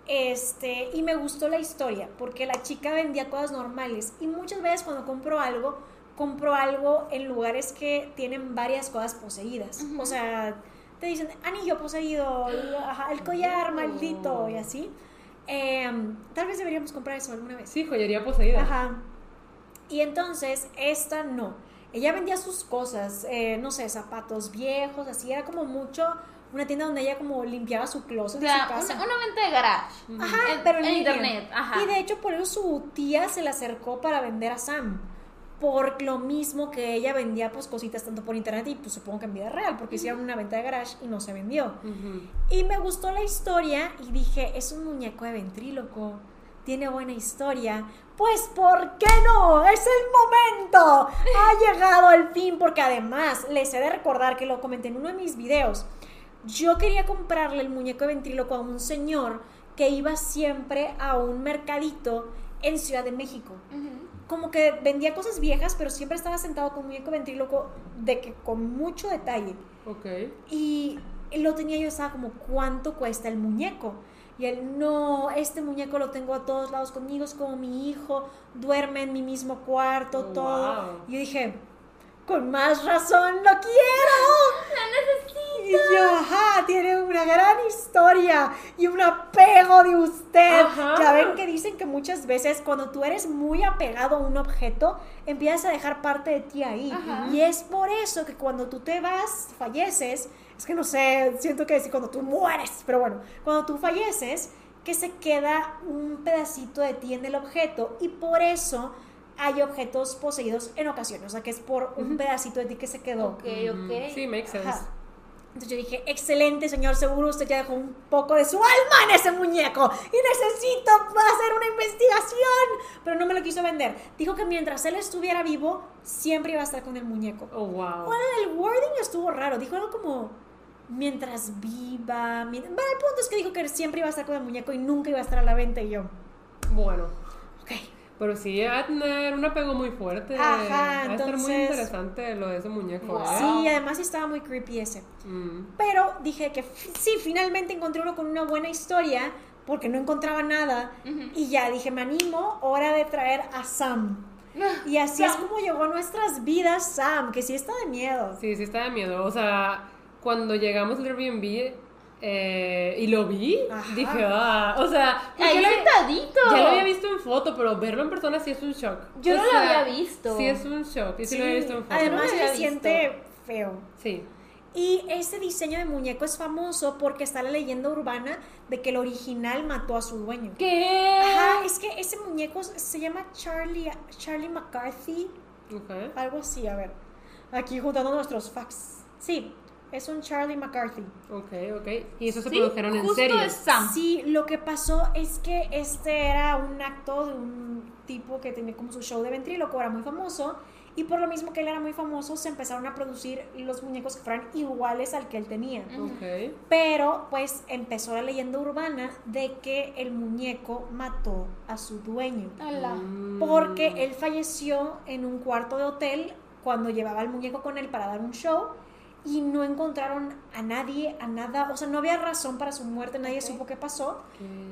Este, y me gustó la historia, porque la chica vendía cosas normales. Y muchas veces cuando compro algo, compro algo en lugares que tienen varias cosas poseídas. O sea, te dicen, anillo poseído, y, ajá, el collar maldito y así. Em, tal vez deberíamos comprar eso alguna vez. Sí, joyería poseída. Ajá. Y entonces, esta no. Ella vendía sus cosas, eh, no sé, zapatos viejos, así. Era como mucho una tienda donde ella como limpiaba su O closet de sea, su casa. una, una venta de garage. Ajá, En- pero en, en internet, ajá. Y de hecho, por eso su tía se le acercó para vender a Sam. Por lo mismo que ella vendía pues cositas tanto por internet y pues supongo que en vida real, porque hicieron una venta de garage y no se vendió. Y me gustó la historia y dije, es un muñeco de ventríloco, tiene buena historia. Pues, ¿por qué no? Es el momento. Ha llegado el fin, porque además les he de recordar que lo comenté en uno de mis videos. Yo quería comprarle el muñeco de ventríloco a un señor que iba siempre a un mercadito en Ciudad de México Ujú. Como que vendía cosas viejas, pero siempre estaba sentado con un muñeco ventríloco de que con mucho detalle. Ok. Y lo tenía yo, estaba como, ¿cuánto cuesta el muñeco? Y él, no, este muñeco lo tengo a todos lados conmigo, es como mi hijo, duerme en mi mismo cuarto, Oh, todo. wow. Y yo dije, con más razón lo quiero. ¡La necesito! Y yo, ajá, tiene una gran historia y un apego de usted. Ajá. Ya ven que dicen que muchas veces cuando tú eres muy apegado a un objeto, empiezas a dejar parte de ti ahí. Ajá. Y es por eso que cuando tú te vas, falleces, es que no sé, siento que decir cuando tú mueres, pero bueno, cuando tú falleces, que se queda un pedacito de ti en el objeto y por eso hay objetos poseídos en ocasiones, o sea que es por un pedacito de ti que se quedó. Ok, ok. Sí, makes sense. Ajá. Entonces yo dije, excelente señor, seguro usted ya dejó un poco de su alma en ese muñeco y necesito hacer una investigación. Pero no me lo quiso vender. Dijo que mientras él estuviera vivo, siempre iba a estar con el muñeco. Oh, wow. Bueno, el wording estuvo raro. Dijo algo como mientras viva. mien- Bueno, el punto es que dijo que siempre iba a estar con el muñeco y nunca iba a estar a la venta. Y yo, Bueno. ok. Pero sí, a tener un apego muy fuerte. Ajá, Va a estar muy entonces- interesante lo de ese muñeco. Wow. ¿eh? Sí, además estaba muy creepy ese. Mm. Pero dije que sí, finalmente encontré uno con una buena historia porque no encontraba nada. Y ya dije, me animo, hora de traer a Sam. *laughs* Y así es como llegó a nuestras vidas Sam, que sí está de miedo. Sí, sí está de miedo. O sea, cuando llegamos al Airbnb eh, y lo vi, Ajá. dije, ah, o sea, Ahí lo- sentadito. ya lo había visto en foto, pero verlo en persona sí es un shock. Yo O no lo había visto. Sí es un shock, y sí, lo había visto en foto. Además No se siente feo. Sí. Y este diseño de muñeco es famoso porque está la leyenda urbana de que el original mató a su dueño. ¿Qué? Ajá, es que ese muñeco se llama Charlie, Charlie McCarthy, Ok. algo así, a ver. Aquí juntando nuestros facts. Sí, es un Charlie McCarthy. Ok, ok. Y eso se Sí, produjeron en justo serie. es Sam. Sí, lo que pasó es que este era un acto de un tipo que tenía como su show de ventríloco, era muy famoso, y por lo mismo que él era muy famoso, se empezaron a producir los muñecos que fueran iguales al que él tenía. Ok. Pero pues empezó la leyenda urbana de que el muñeco mató a su dueño. Ala. Mm. Porque él falleció en un cuarto de hotel cuando llevaba al muñeco con él para dar un show y no encontraron a nadie, a nada, o sea, no había razón para su muerte, nadie supo qué pasó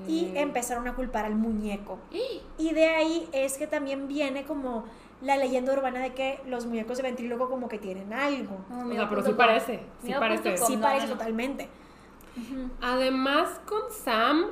y empezaron a culpar al muñeco. *gasps* Y de ahí es que también viene como la leyenda urbana de que los muñecos de ventríloco como que tienen algo. O sea, pero sí parece. Sí parece. Sí parece totalmente. Además, con Sam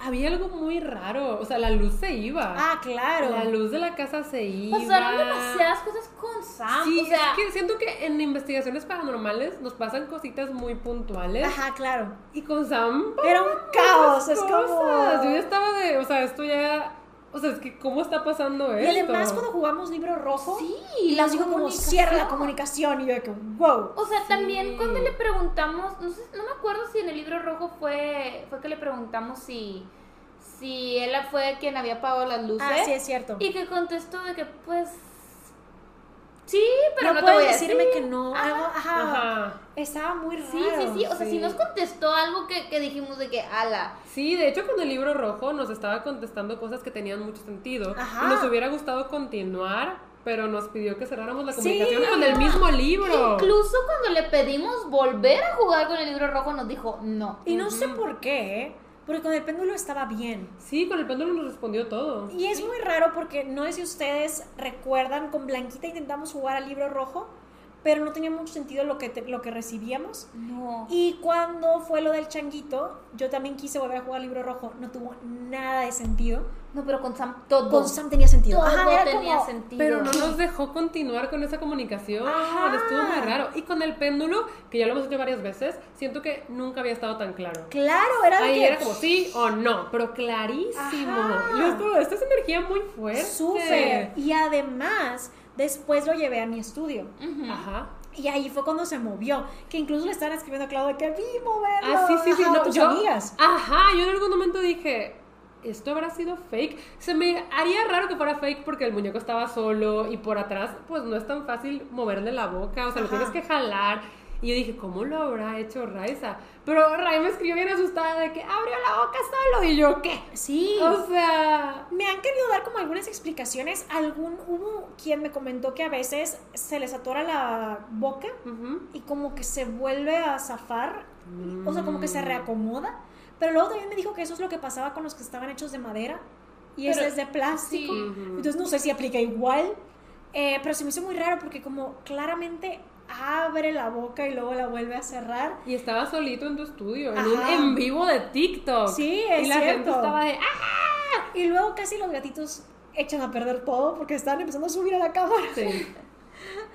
había algo muy raro. O sea, la luz se iba. Ah, claro. La luz de la casa se iba. Pasaron demasiadas cosas con Sam. Sí, o sea, es que siento que en investigaciones paranormales nos pasan cositas muy puntuales. Ajá, claro. Y con Sam. Era un caos, es como-. Yo ya estaba de. O sea, esto ya. O sea, es que, ¿cómo está pasando Y esto? además cuando jugamos libro rojo, Sí, y la nos dijo como cierra la comunicación y yo de que wow. O sea, también cuando le preguntamos, no sé, no me acuerdo si en el libro rojo fue, fue que le preguntamos si, si él fue quien había apagado las luces. Ah, sí es cierto. Y que contestó de que pues sí, pero no, no, te voy a decirme decir. que no. Ajá. algo- ajá. Ajá. Estaba muy raro. Sí, sí, sí. O sea, sí. si nos contestó algo que, que dijimos de que ala. Sí, de hecho con el libro rojo nos estaba contestando cosas que tenían mucho sentido. Ajá. Y nos hubiera gustado continuar, pero nos pidió que cerráramos la Sí. comunicación con el mismo libro. Incluso cuando le pedimos volver a jugar con el libro rojo nos dijo no. Y no sé por qué, ¿eh? Porque con el péndulo estaba bien. Sí, con el péndulo nos respondió todo. Y es muy raro porque no sé si ustedes recuerdan, con Blanquita intentamos jugar al libro rojo, pero no tenía mucho sentido lo que, te- lo que recibíamos. No. Y cuando fue lo del changuito, yo también quise volver a jugar al libro rojo. No tuvo nada de sentido. No, pero con Sam todo. Con Sam tenía sentido. Todo Ajá, era tenía como- sentido. Pero no nos dejó continuar con esa comunicación. Ajá. Estuvo muy raro. Y con el péndulo, que ya lo hemos hecho varias veces, siento que nunca había estado tan claro. Claro, era Ahí que era como sí o no, pero clarísimo. Yo esta es energía muy fuerte. súper. Y además, después lo llevé a mi estudio. Ajá. Y ahí fue cuando se movió. Que incluso le estaban escribiendo a Claudio que vi moverlo. Ah, sí, sí, sí. Ajá, no, tus yo, amigas. Ajá, yo en algún momento dije, ¿esto habrá sido fake? Se me haría raro que fuera fake porque el muñeco estaba solo y por atrás, pues no es tan fácil moverle la boca, o sea, lo tienes que jalar. Y yo dije, ¿cómo lo habrá hecho Raiza? Pero Rai me escribió bien asustada de que abrió la boca solo. Y yo, ¿qué? Sí. O sea, Me han querido dar como algunas explicaciones. Algún, hubo quien me comentó que a veces se les atora la boca y como que se vuelve a zafar. O sea, como que se Mm. reacomoda. Pero luego también me dijo que eso es lo que pasaba con los que estaban hechos de madera. Y ese Pero- es de plástico. sí. Entonces no sé si aplica igual. Eh, pero se me hizo muy raro porque como claramente abre la boca y luego la vuelve a cerrar. Y estaba solito en tu estudio, en un en vivo de TikTok. Sí, es Y la gente estaba de, ¡ah! Y luego casi los gatitos echan a perder todo porque estaban empezando a subir a la cámara. Sí. *laughs*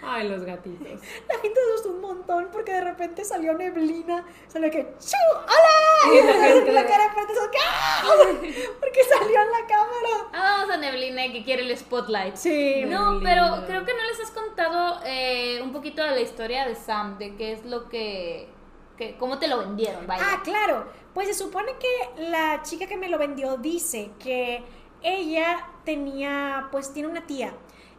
Ay, los gatitos. La gente se asustó un montón porque de repente salió neblina, salió que ¡Chu! ¡Hola! Y Y la *laughs* la, gente- la cara de frente salió que ¡Ah! Porque salió en la cámara. Ah, vamos a Neblina que quiere el spotlight. Sí. No, pero creo que no les has contado eh, un poquito de la historia de Sam, de qué es lo que, que cómo te lo vendieron, vaya. Ah, claro. Pues se supone que la chica que me lo vendió dice que ella tenía, pues tiene una tía.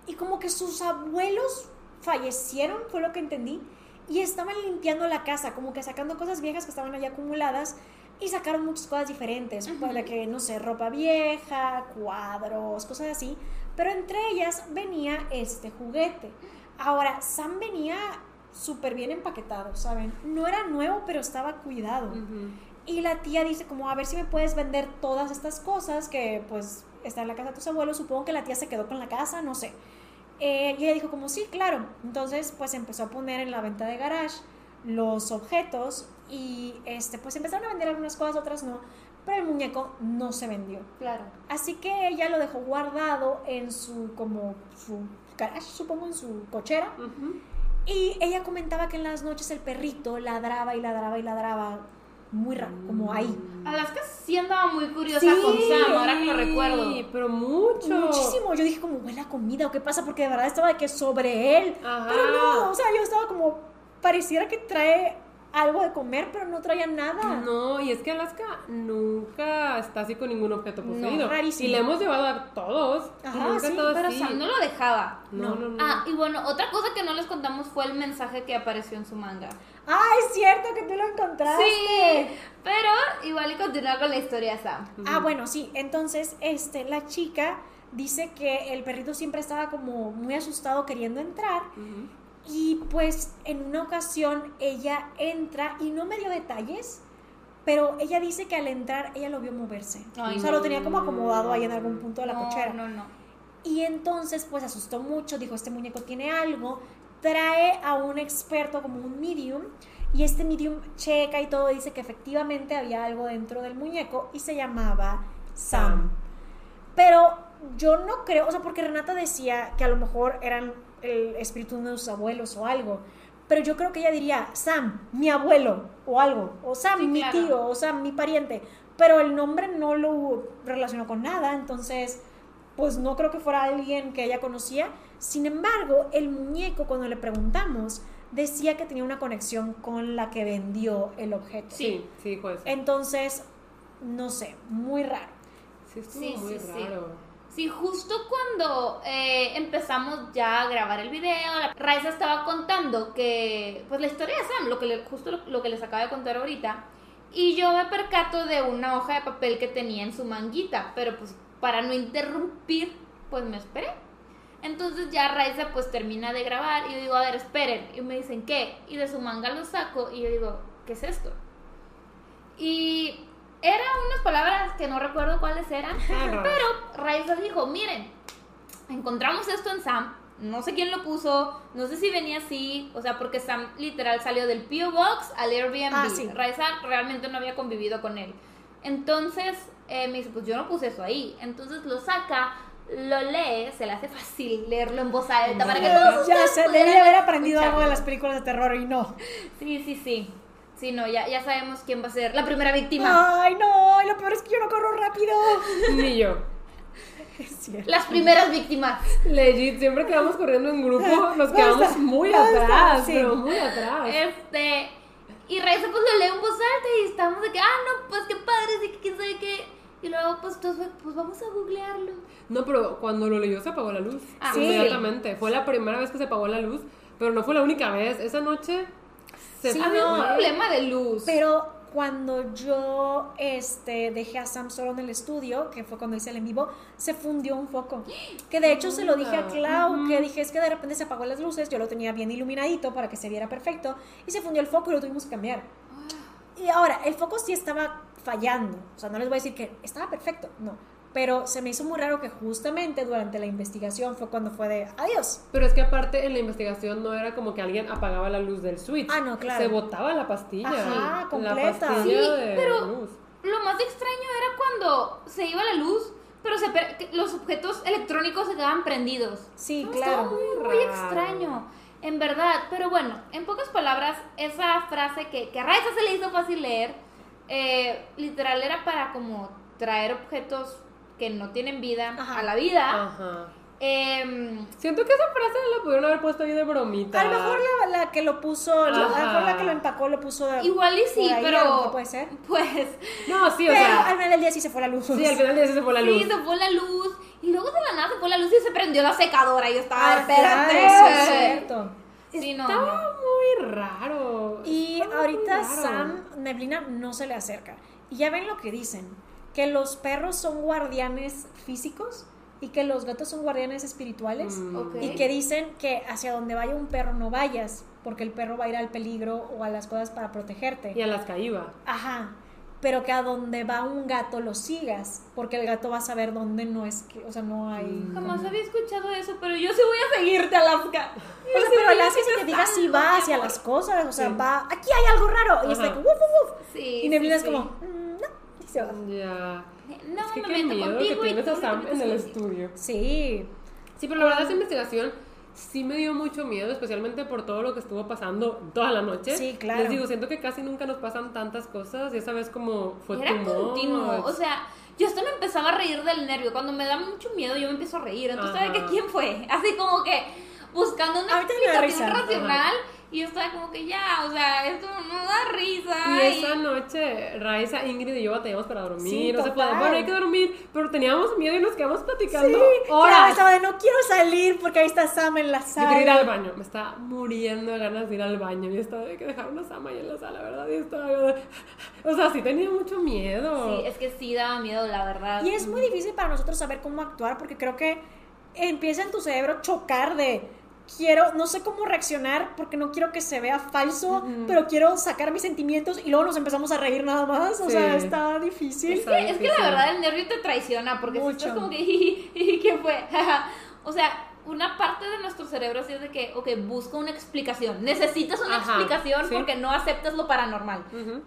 Y como que sus abuelos fallecieron, fue lo que entendí. Y estaban limpiando la casa, como que sacando cosas viejas que estaban allá acumuladas. Y sacaron muchas cosas diferentes. Pues de que, no sé, ropa vieja, cuadros, cosas así. Pero entre ellas venía este juguete. Ahora, Sam venía súper bien empaquetado, ¿saben? No era nuevo, pero estaba cuidado. Y la tía dice como, a ver si me puedes vender todas estas cosas que pues está en la casa de tus abuelos. Supongo que la tía se quedó con la casa, no sé. Eh, y ella dijo como, sí, claro. Entonces pues empezó a poner en la venta de garage los objetos y este pues empezaron a vender algunas cosas, otras no. Pero el muñeco no se vendió. Claro. Así que ella lo dejó guardado en su, como, su garage, supongo, en su cochera. Y ella comentaba que en las noches el perrito ladraba y ladraba y ladraba muy raro, como ahí. Alaska sí andaba muy curiosa Sí, con Sam, ahora que lo recuerdo. Sí, pero mucho. Muchísimo. Yo dije como, huele a comida o qué pasa, porque de verdad estaba de que sobre él. Ajá. Pero no, o sea, yo estaba como, pareciera que trae algo de comer, pero no traía nada. No, y es que Alaska nunca está así con ningún objeto poseído. rarísimo. Y le hemos llevado a todos. Ajá, nunca sí, Pero así. Sam no lo dejaba. No, no, no. Ah, y bueno, otra cosa que no les contamos fue el mensaje que apareció en su manga. Ah, es cierto que tú lo encontraste. Sí, pero igual y continúa con la historia Sam. Ah, bueno, sí. Entonces, este, la chica dice que el perrito siempre estaba como muy asustado queriendo entrar. Y pues en una ocasión ella entra y no me dio detalles, pero ella dice que al entrar ella lo vio moverse. Ay, o sea, no. lo tenía como acomodado ahí en algún punto de la no, cochera. No, no. Y entonces pues asustó mucho, dijo, este muñeco tiene algo, trae a un experto como un medium y este medium checa y todo, dice que efectivamente había algo dentro del muñeco y se llamaba Sam. Pero yo no creo, o sea, porque Renata decía que a lo mejor eran el espíritu de sus abuelos o algo. Pero yo creo que ella diría, Sam, mi abuelo, o algo. O Sam, Sí, mi claro. tío, o Sam, mi pariente. Pero el nombre no lo relacionó con nada, entonces, pues no creo que fuera alguien que ella conocía. Sin embargo, el muñeco, cuando le preguntamos, decía que tenía una conexión con la que vendió el objeto. Sí, sí, pues. Entonces, no sé, muy raro. Sí, estuvo Sí, muy sí, sí. raro. Sí, justo cuando eh, empezamos ya a grabar el video, la Raiza estaba contando que, pues la historia de Sam, lo que le, justo lo, lo que les acaba de contar ahorita, y yo me percato de una hoja de papel que tenía en su manguita, pero pues para no interrumpir, pues me esperé. Entonces ya Raiza pues termina de grabar y yo digo, a ver, esperen, y me dicen, ¿qué? Y de su manga lo saco y yo digo, ¿qué es esto? Y eran unas palabras que no recuerdo cuáles eran, *laughs* Ah, pero Raiza dijo, miren, encontramos esto en Sam, no sé quién lo puso, no sé si venía así, o sea, porque Sam literal salió del P.O. Box al Airbnb. Ah, sí. Raiza realmente no había convivido con él. Entonces eh, me dice, pues yo no puse eso ahí. Entonces lo saca, lo lee, se le hace fácil leerlo en voz alta para que todos ya se pudieran debía haber aprendido escucharlo. algo de las películas de terror y no. Sí, sí, sí. Sí, no, ya, ya sabemos quién va a ser la primera víctima. Ay, no, lo peor es que yo no corro rápido. *laughs* Ni yo. Es cierto. Las primeras víctimas. Legit, siempre que vamos corriendo en grupo, *laughs* nos ¿Dónde quedamos muy atrás, Sí. pero muy atrás. Este. Y Raiza pues lo lee en voz alta y estamos de que, ah, no, pues qué padre, sí, que quién sabe qué. Y luego, pues, fue, pues vamos a googlearlo. No, pero cuando lo leyó se apagó la luz. Ah, Sí. Inmediatamente. Fue la primera vez que se apagó la luz, pero no fue la única vez. Esa noche se Sí, fue. Había un problema de luz. Pero cuando yo este, dejé a Sam solo en el estudio, que fue cuando hice el en vivo, se fundió un foco. Que de hecho se lo dije a Clau, que dije es que de repente se apagó las luces, yo lo tenía bien iluminadito para que se viera perfecto, y se fundió el foco y lo tuvimos que cambiar. Y ahora, el foco sí estaba fallando, o sea, no les voy a decir que estaba perfecto, no, pero se me hizo muy raro que justamente durante la investigación fue cuando fue de adiós. Pero es que aparte en la investigación no era como que alguien apagaba la luz del switch. Ah, no, claro. Se botaba la pastilla. Ajá, La completa. pastilla Sí, de pero- luz. Lo más extraño era cuando se iba la luz, pero se los objetos electrónicos se quedaban prendidos. Sí, No, claro. Estaba muy, muy Raro. extraño, en verdad. Pero bueno, en pocas palabras, esa frase que, que a Raiza se le hizo fácil leer, eh, literal era para como traer objetos que no tienen vida Ajá. a la vida. Ajá. Em, Siento que esa frase la pudieron haber puesto ahí de bromita. A lo mejor la, la que lo puso, la- a lo mejor Ajá. la que lo empacó lo puso de- igual y sí, ahí, pero... puede ser. Pues... No, sí, o Pero sea. al final del día sí se fue la luz. Sí, al final del día sí se fue la luz. Sí, se fue la luz. Y luego de la nada se fue la luz y se prendió la secadora. Y yo estaba, Ah, espérate. es cierto. Sí, no. Estaba no. muy raro. Y Estaba ahorita raro. Sam, Neblina no se le acerca. Y ya ven lo que dicen, que los perros son guardianes físicos y que los gatos son guardianes espirituales. Mm. Ok. Y que dicen que hacia donde vaya un perro no vayas, porque el perro va a ir al peligro o a las cosas para protegerte. Y a las caíba. Ajá. Pero que a donde va un gato lo sigas, porque el gato va a saber dónde no es que, o sea, no hay. Jamás había escuchado eso, pero yo sí voy a seguirte, Alaska. O sea, pero el hace que te diga si va hacia las cosas, o sea, Sí. va, aquí hay algo raro, y está como, "Wuf, wuf, wuf". Sí. y Neblina sí, es como. "Mm, no, y se va. Ya. No, es que me qué meto miedo que contigo y tienes tú en el estudio. Sí, Sí, pero la verdad esa investigación sí me dio mucho miedo, especialmente por todo lo que estuvo pasando toda la noche. Sí, claro. Les digo, siento que casi nunca nos pasan tantas cosas y esa vez como fue Era tumor. continuo. O sea, yo hasta me empezaba a reír del nervio. Cuando me da mucho miedo, yo me empiezo a reír. Entonces, ¿sabe Ajá. qué? ¿Quién fue? Así como que buscando una explicación racional. Y yo estaba como que ya, o sea, esto no da risa. Y esa noche, Raiza, Ingrid y yo batallamos para dormir. Sí, no se total. podía. Bueno, hay que dormir, pero teníamos miedo y nos quedamos platicando sí. Horas. estaba de no quiero salir porque ahí está Sam en la Yo sala. quería ir al baño, me estaba muriendo de ganas de ir al baño. Y estaba de que dejaron a Sam ahí en la sala, ¿verdad? Y estaba yo de- *laughs* O sea, sí tenía mucho miedo. Sí, es que sí daba miedo, la verdad. Y es muy difícil para nosotros saber cómo actuar porque creo que empieza en tu cerebro a chocar de quiero, no sé cómo reaccionar porque no quiero que se vea falso, pero quiero sacar mis sentimientos y luego nos empezamos a reír nada más. O Sí. sea, está difícil. Es que, es que la verdad el nervio te traiciona porque si Mucho. estás como que, *laughs* "Jiji, ¿quién fue? *laughs* o sea, una parte de nuestro cerebro sí es de que, ok, busca una explicación. Necesitas una Ajá, explicación sí. porque no aceptas lo paranormal.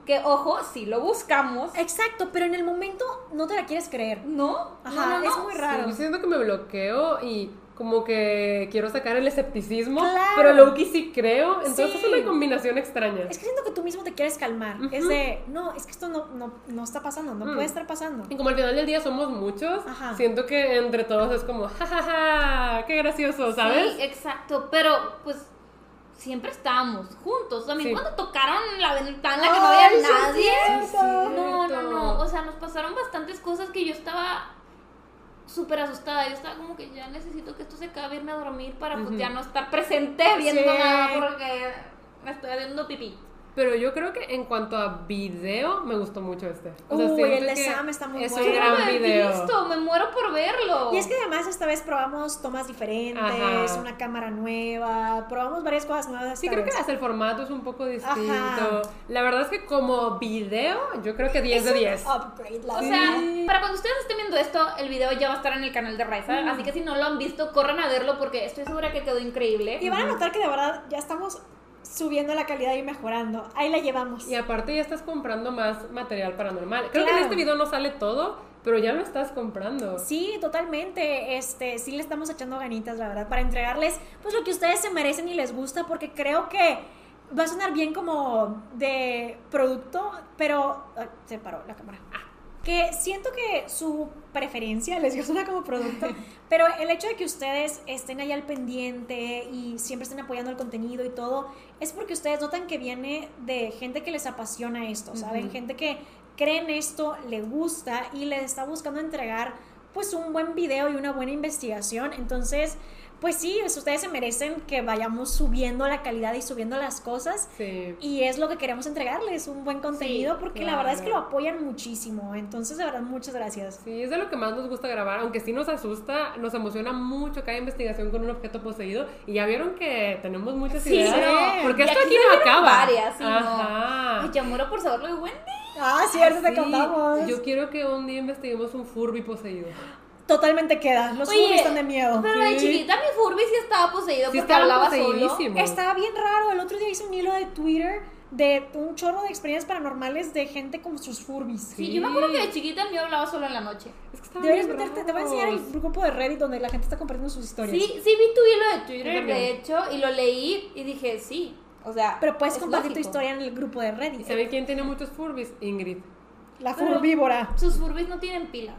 Que, ojo, si lo buscamos, Exacto, pero en el momento no te la quieres creer. ¿no? Ajá, no, no, es muy Sí, raro. yo siento que me bloqueo y como que quiero sacar el escepticismo, Claro. pero Loki sí creo, entonces Sí. es una combinación extraña. Es que siento que tú mismo te quieres calmar. Es de, no, es que esto no, no, no está pasando, no Mm. puede estar pasando. Y como al final del día somos muchos, Ajá. siento que entre todos es como, jajaja, qué gracioso, ¿sabes? Sí, exacto, pero pues siempre estábamos juntos. También Sí. cuando tocaron la ventana que no había sí nadie. cierto. No, no, no. O sea, nos pasaron bastantes cosas que yo estaba súper asustada. Yo estaba como que ya necesito que esto se acabe, irme a dormir para pues ya no estar presente viendo Sí. nada porque me estoy haciendo pipí. Pero yo creo que en cuanto a video, me gustó mucho este. O sea, Uy, el de Sam está muy es bueno. un Yo no gran video. visto, me muero por verlo. Y es que además esta vez probamos tomas diferentes, Ajá. una cámara nueva, probamos varias cosas nuevas. Sí, creo que hasta el formato es un poco distinto. Ajá. La verdad es que como video, yo creo que 10 Es de un 10. upgrade, la O sea, para cuando ustedes estén viendo esto, el video ya va a estar en el canal de Raiza. Así que si no lo han visto, corran a verlo porque estoy segura que quedó increíble. Y van a notar que de verdad ya estamos subiendo la calidad y mejorando. Ahí la llevamos. Y aparte ya estás comprando más material paranormal. Creo que en este video no sale todo, pero ya lo estás comprando. Sí, totalmente. Este, sí le estamos echando ganitas, la verdad, para entregarles pues lo que ustedes se merecen y les gusta, porque creo que va a sonar bien como de producto, pero ah, se paró la cámara. Que siento que su preferencia les *laughs* suena como producto, pero el hecho de que ustedes estén ahí al pendiente y siempre estén apoyando el contenido y todo, es porque ustedes notan que viene de gente que les apasiona esto, ¿saben? Gente que cree en esto, le gusta y les está buscando entregar pues un buen video y una buena investigación. Entonces, pues sí, pues, ustedes se merecen que vayamos subiendo la calidad y subiendo las cosas. Sí. Y es lo que queremos entregarles, un buen contenido, porque la verdad es que lo apoyan muchísimo. Entonces, de verdad, muchas gracias. Sí, es de lo que más nos gusta grabar, aunque sí nos asusta, nos emociona mucho cada investigación con un objeto poseído. Y ya vieron que tenemos muchas Sí, ideas. no. Porque Y esto aquí aquí no acaba. varias, sí, no. Ajá. Ay, ya muero por saberlo de Wendy. Ah, cierto, te Sí, contamos. Yo quiero que un día investiguemos un Furby poseído. Totalmente queda. Los Oye, Furby están de miedo. Pero de Sí. chiquita mi Furby sí estaba poseído Sí, porque estaba hablaba solo. Estaba bien raro. El otro día hice un hilo de Twitter de un chorro de experiencias paranormales de gente con sus Furbies. Sí, yo me acuerdo que de chiquita el mío hablaba solo en la noche. Es que estaban Deberías bien meterte, te voy a enseñar el grupo de Reddit donde la gente está compartiendo sus historias. Sí, sí vi tu hilo de Twitter, de hecho, y lo leí y dije, sí. O sea, Pero puedes es compartir tu historia en el grupo de ¿Y Reddit. saben quién tiene muchos Furbies? Ingrid. La Pero- furbívora. Sus Furbies no tienen pila.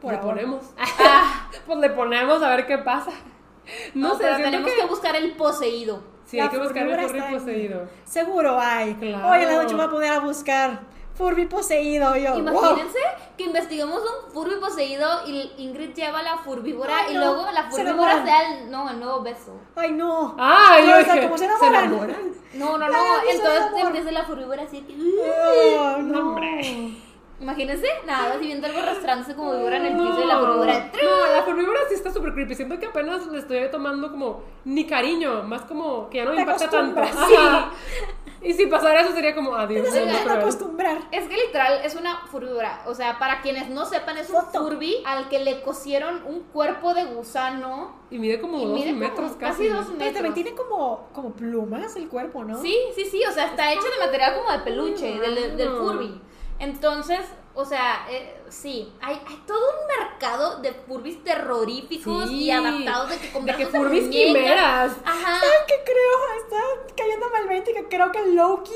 Por le ahora. ponemos. *laughs* Ah, pues le ponemos a ver qué pasa. No, no, sé, pero tenemos que... que... buscar el poseído. Sí, La hay que buscar el Furby en- poseído. Seguro hay. Claro. Hoy en la noche voy a poner a buscar Furby poseído. Yo, wow. Imagínense que investigamos un Furby poseído y Ingrid lleva la furbívora Ay, y luego la se furbívora enamoran. sea el, no, el nuevo beso. Ay, no. Ah, No, yo o sea, dije, ¿cómo se ¿se enamoran? No, no, Ay, no. es Entonces empieza la furbívora así. que- Oh, *laughs* no. No, hombre. Imagínense, nada, así viendo algo arrastrándose como víbora en el piso y la furbívora. No, la furbívora sí está súper creepy. Siento que apenas le estoy tomando como ni cariño, más como que ya no me Te impacta tanto. Ajá. Y si pasara eso sería como adiós. Te muy vas a cruel. acostumbrar. Es que literal es una furbívora. O sea, para quienes no sepan, es un furby al que le cosieron un cuerpo de gusano. Y mide como Y dos mide como metros casi casi. dos Pero también metros. tiene como, como plumas el cuerpo, ¿no? Sí, sí, sí. O sea, está hecho de material como de peluche, del, del- del Ah. furby. Entonces, o sea, eh, sí, hay, hay todo un mercado de furbis terroríficos Sí. y adaptados de que De conviertes que furbis quimeras. Ajá. ¿Saben qué creo? Está cayéndome el 20 que creo que Loki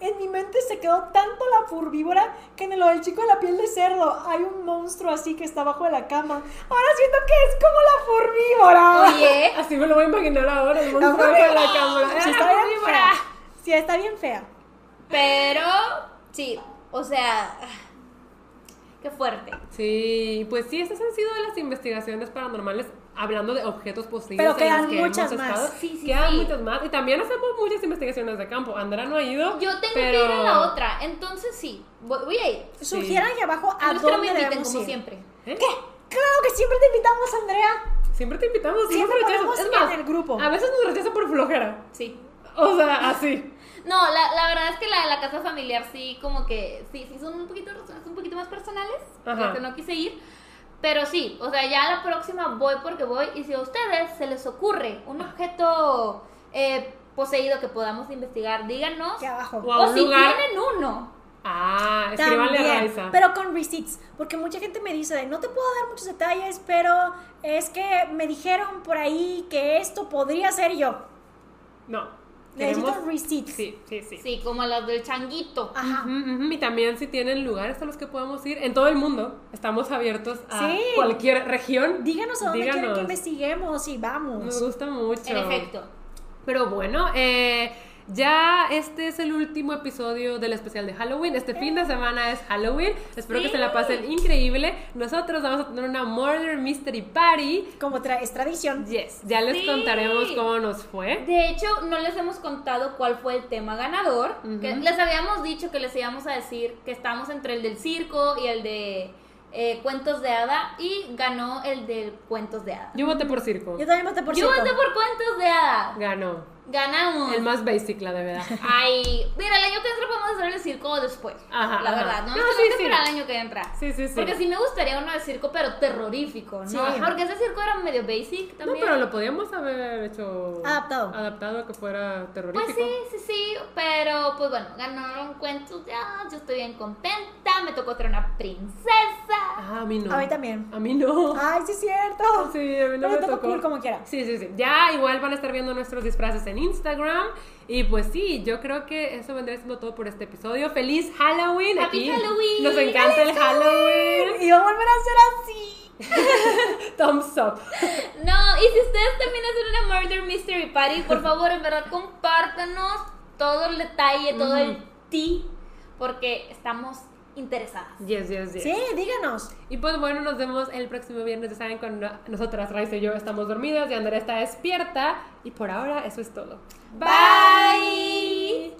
en mi mente se quedó tanto la furbívora que en lo del chico de la piel de cerdo hay un monstruo así que está abajo de la cama. Ahora siento que es como la furbívora. Oye, Así me lo voy a imaginar ahora, el monstruo de la cámara. Sí, ¡Ah, está bien furbívora! fea. Sí, está bien fea. pero sí, o sea, ah, qué fuerte. Sí, pues sí, estas han sido las investigaciones paranormales hablando de objetos poseídos. Pero quedan que muchas hemos más. estado. Sí, sí, Quedan sí. muchas más. Y también hacemos muchas investigaciones de campo. Andrea no ha ido. Yo tengo pero... que ir a la otra, entonces sí, voy, voy a ir. Sí. Sugieran ahí abajo a A menos que no me dónde inviten, debemos como ir. siempre. ¿Eh? ¿Qué? Claro que siempre te invitamos, Andrea. Siempre te invitamos. Siempre Siempre rechazas. ponemos Es más, en el grupo. A veces nos rechazan por flojera. Sí. O sea, así. No, la, la verdad es que la, la casa familiar sí, como que, sí, sí son un poquito, razones un poquito más personales, Ajá. las que no quise ir. Pero sí, o sea, ya la próxima voy porque voy. Y si a ustedes se les ocurre un objeto eh, poseído que podamos investigar, díganos. Aquí abajo. O si lugar- tienen uno. Ah, escríbanle a Raiza. pero con receipts, porque mucha gente me dice, de, no te puedo dar muchos detalles, pero es que me dijeron por ahí que esto podría ser yo. No. Necesito Queremos... receipts. Sí, sí, sí. Sí, como las del changuito. Ajá. Y también si tienen lugares a los que podamos ir en todo el mundo, estamos abiertos a Sí. cualquier región. Díganos a dónde quieren que Díganos. investiguemos y Nos vamos. gusta mucho. En efecto. Pero bueno, eh, ya este es el último episodio del especial de Halloween. Este fin de semana es Halloween. Espero que se la pasen increíble. Nosotros vamos a tener una Murder Mystery Party. Como tra- es tradición. Yes, ya les Sí. contaremos cómo nos fue. De hecho, no les hemos contado cuál fue el tema ganador. Que les habíamos dicho que les íbamos a decir que estamos entre el del circo y el de eh, cuentos de hada. Y ganó el del cuentos de hada. Yo voté por circo. Yo también voté por Yo cierto. voté por cuentos de hada. Ganó. Ganamos. El más basic, la de verdad. Ay, mira, el año que entra podemos hacer el circo después. Ajá, La ajá. verdad, no, No, nos sí, sí. el año que entra. Sí, sí, sí. Porque sí me gustaría uno de circo, pero terrorífico, ¿no? Sí. Porque ese circo era medio basic No, también. pero lo podíamos haber hecho Adaptado. adaptado a que fuera terrorífico. Pues sí, sí, sí, pero pues bueno, ganaron cuentos ya, yo estoy bien contenta, me tocó traer una princesa. Ah, a mí no. A mí también. A mí no. Ay, sí es cierto. Sí, a mí no Pero me tocó. cool como quiera. Sí, sí, sí. Ya igual van a estar viendo nuestros disfraces en Instagram. Y pues sí, yo creo que eso vendría siendo todo por este episodio. ¡Feliz Halloween! Happy Aquí Halloween. Nos encanta el Halloween. Y va a volver a ser así. *laughs* Thumbs up. No, y si ustedes también hacen una Murder Mystery Party, por favor, en verdad, compártanos todo el detalle, todo el ti, porque estamos interesadas. Yes, yes, yes. Sí, díganos. Y pues bueno, nos vemos el próximo viernes. Ya saben, cuando nosotras, Raiza y yo, estamos dormidas y Andrea está despierta. Y por ahora, eso es todo. Bye.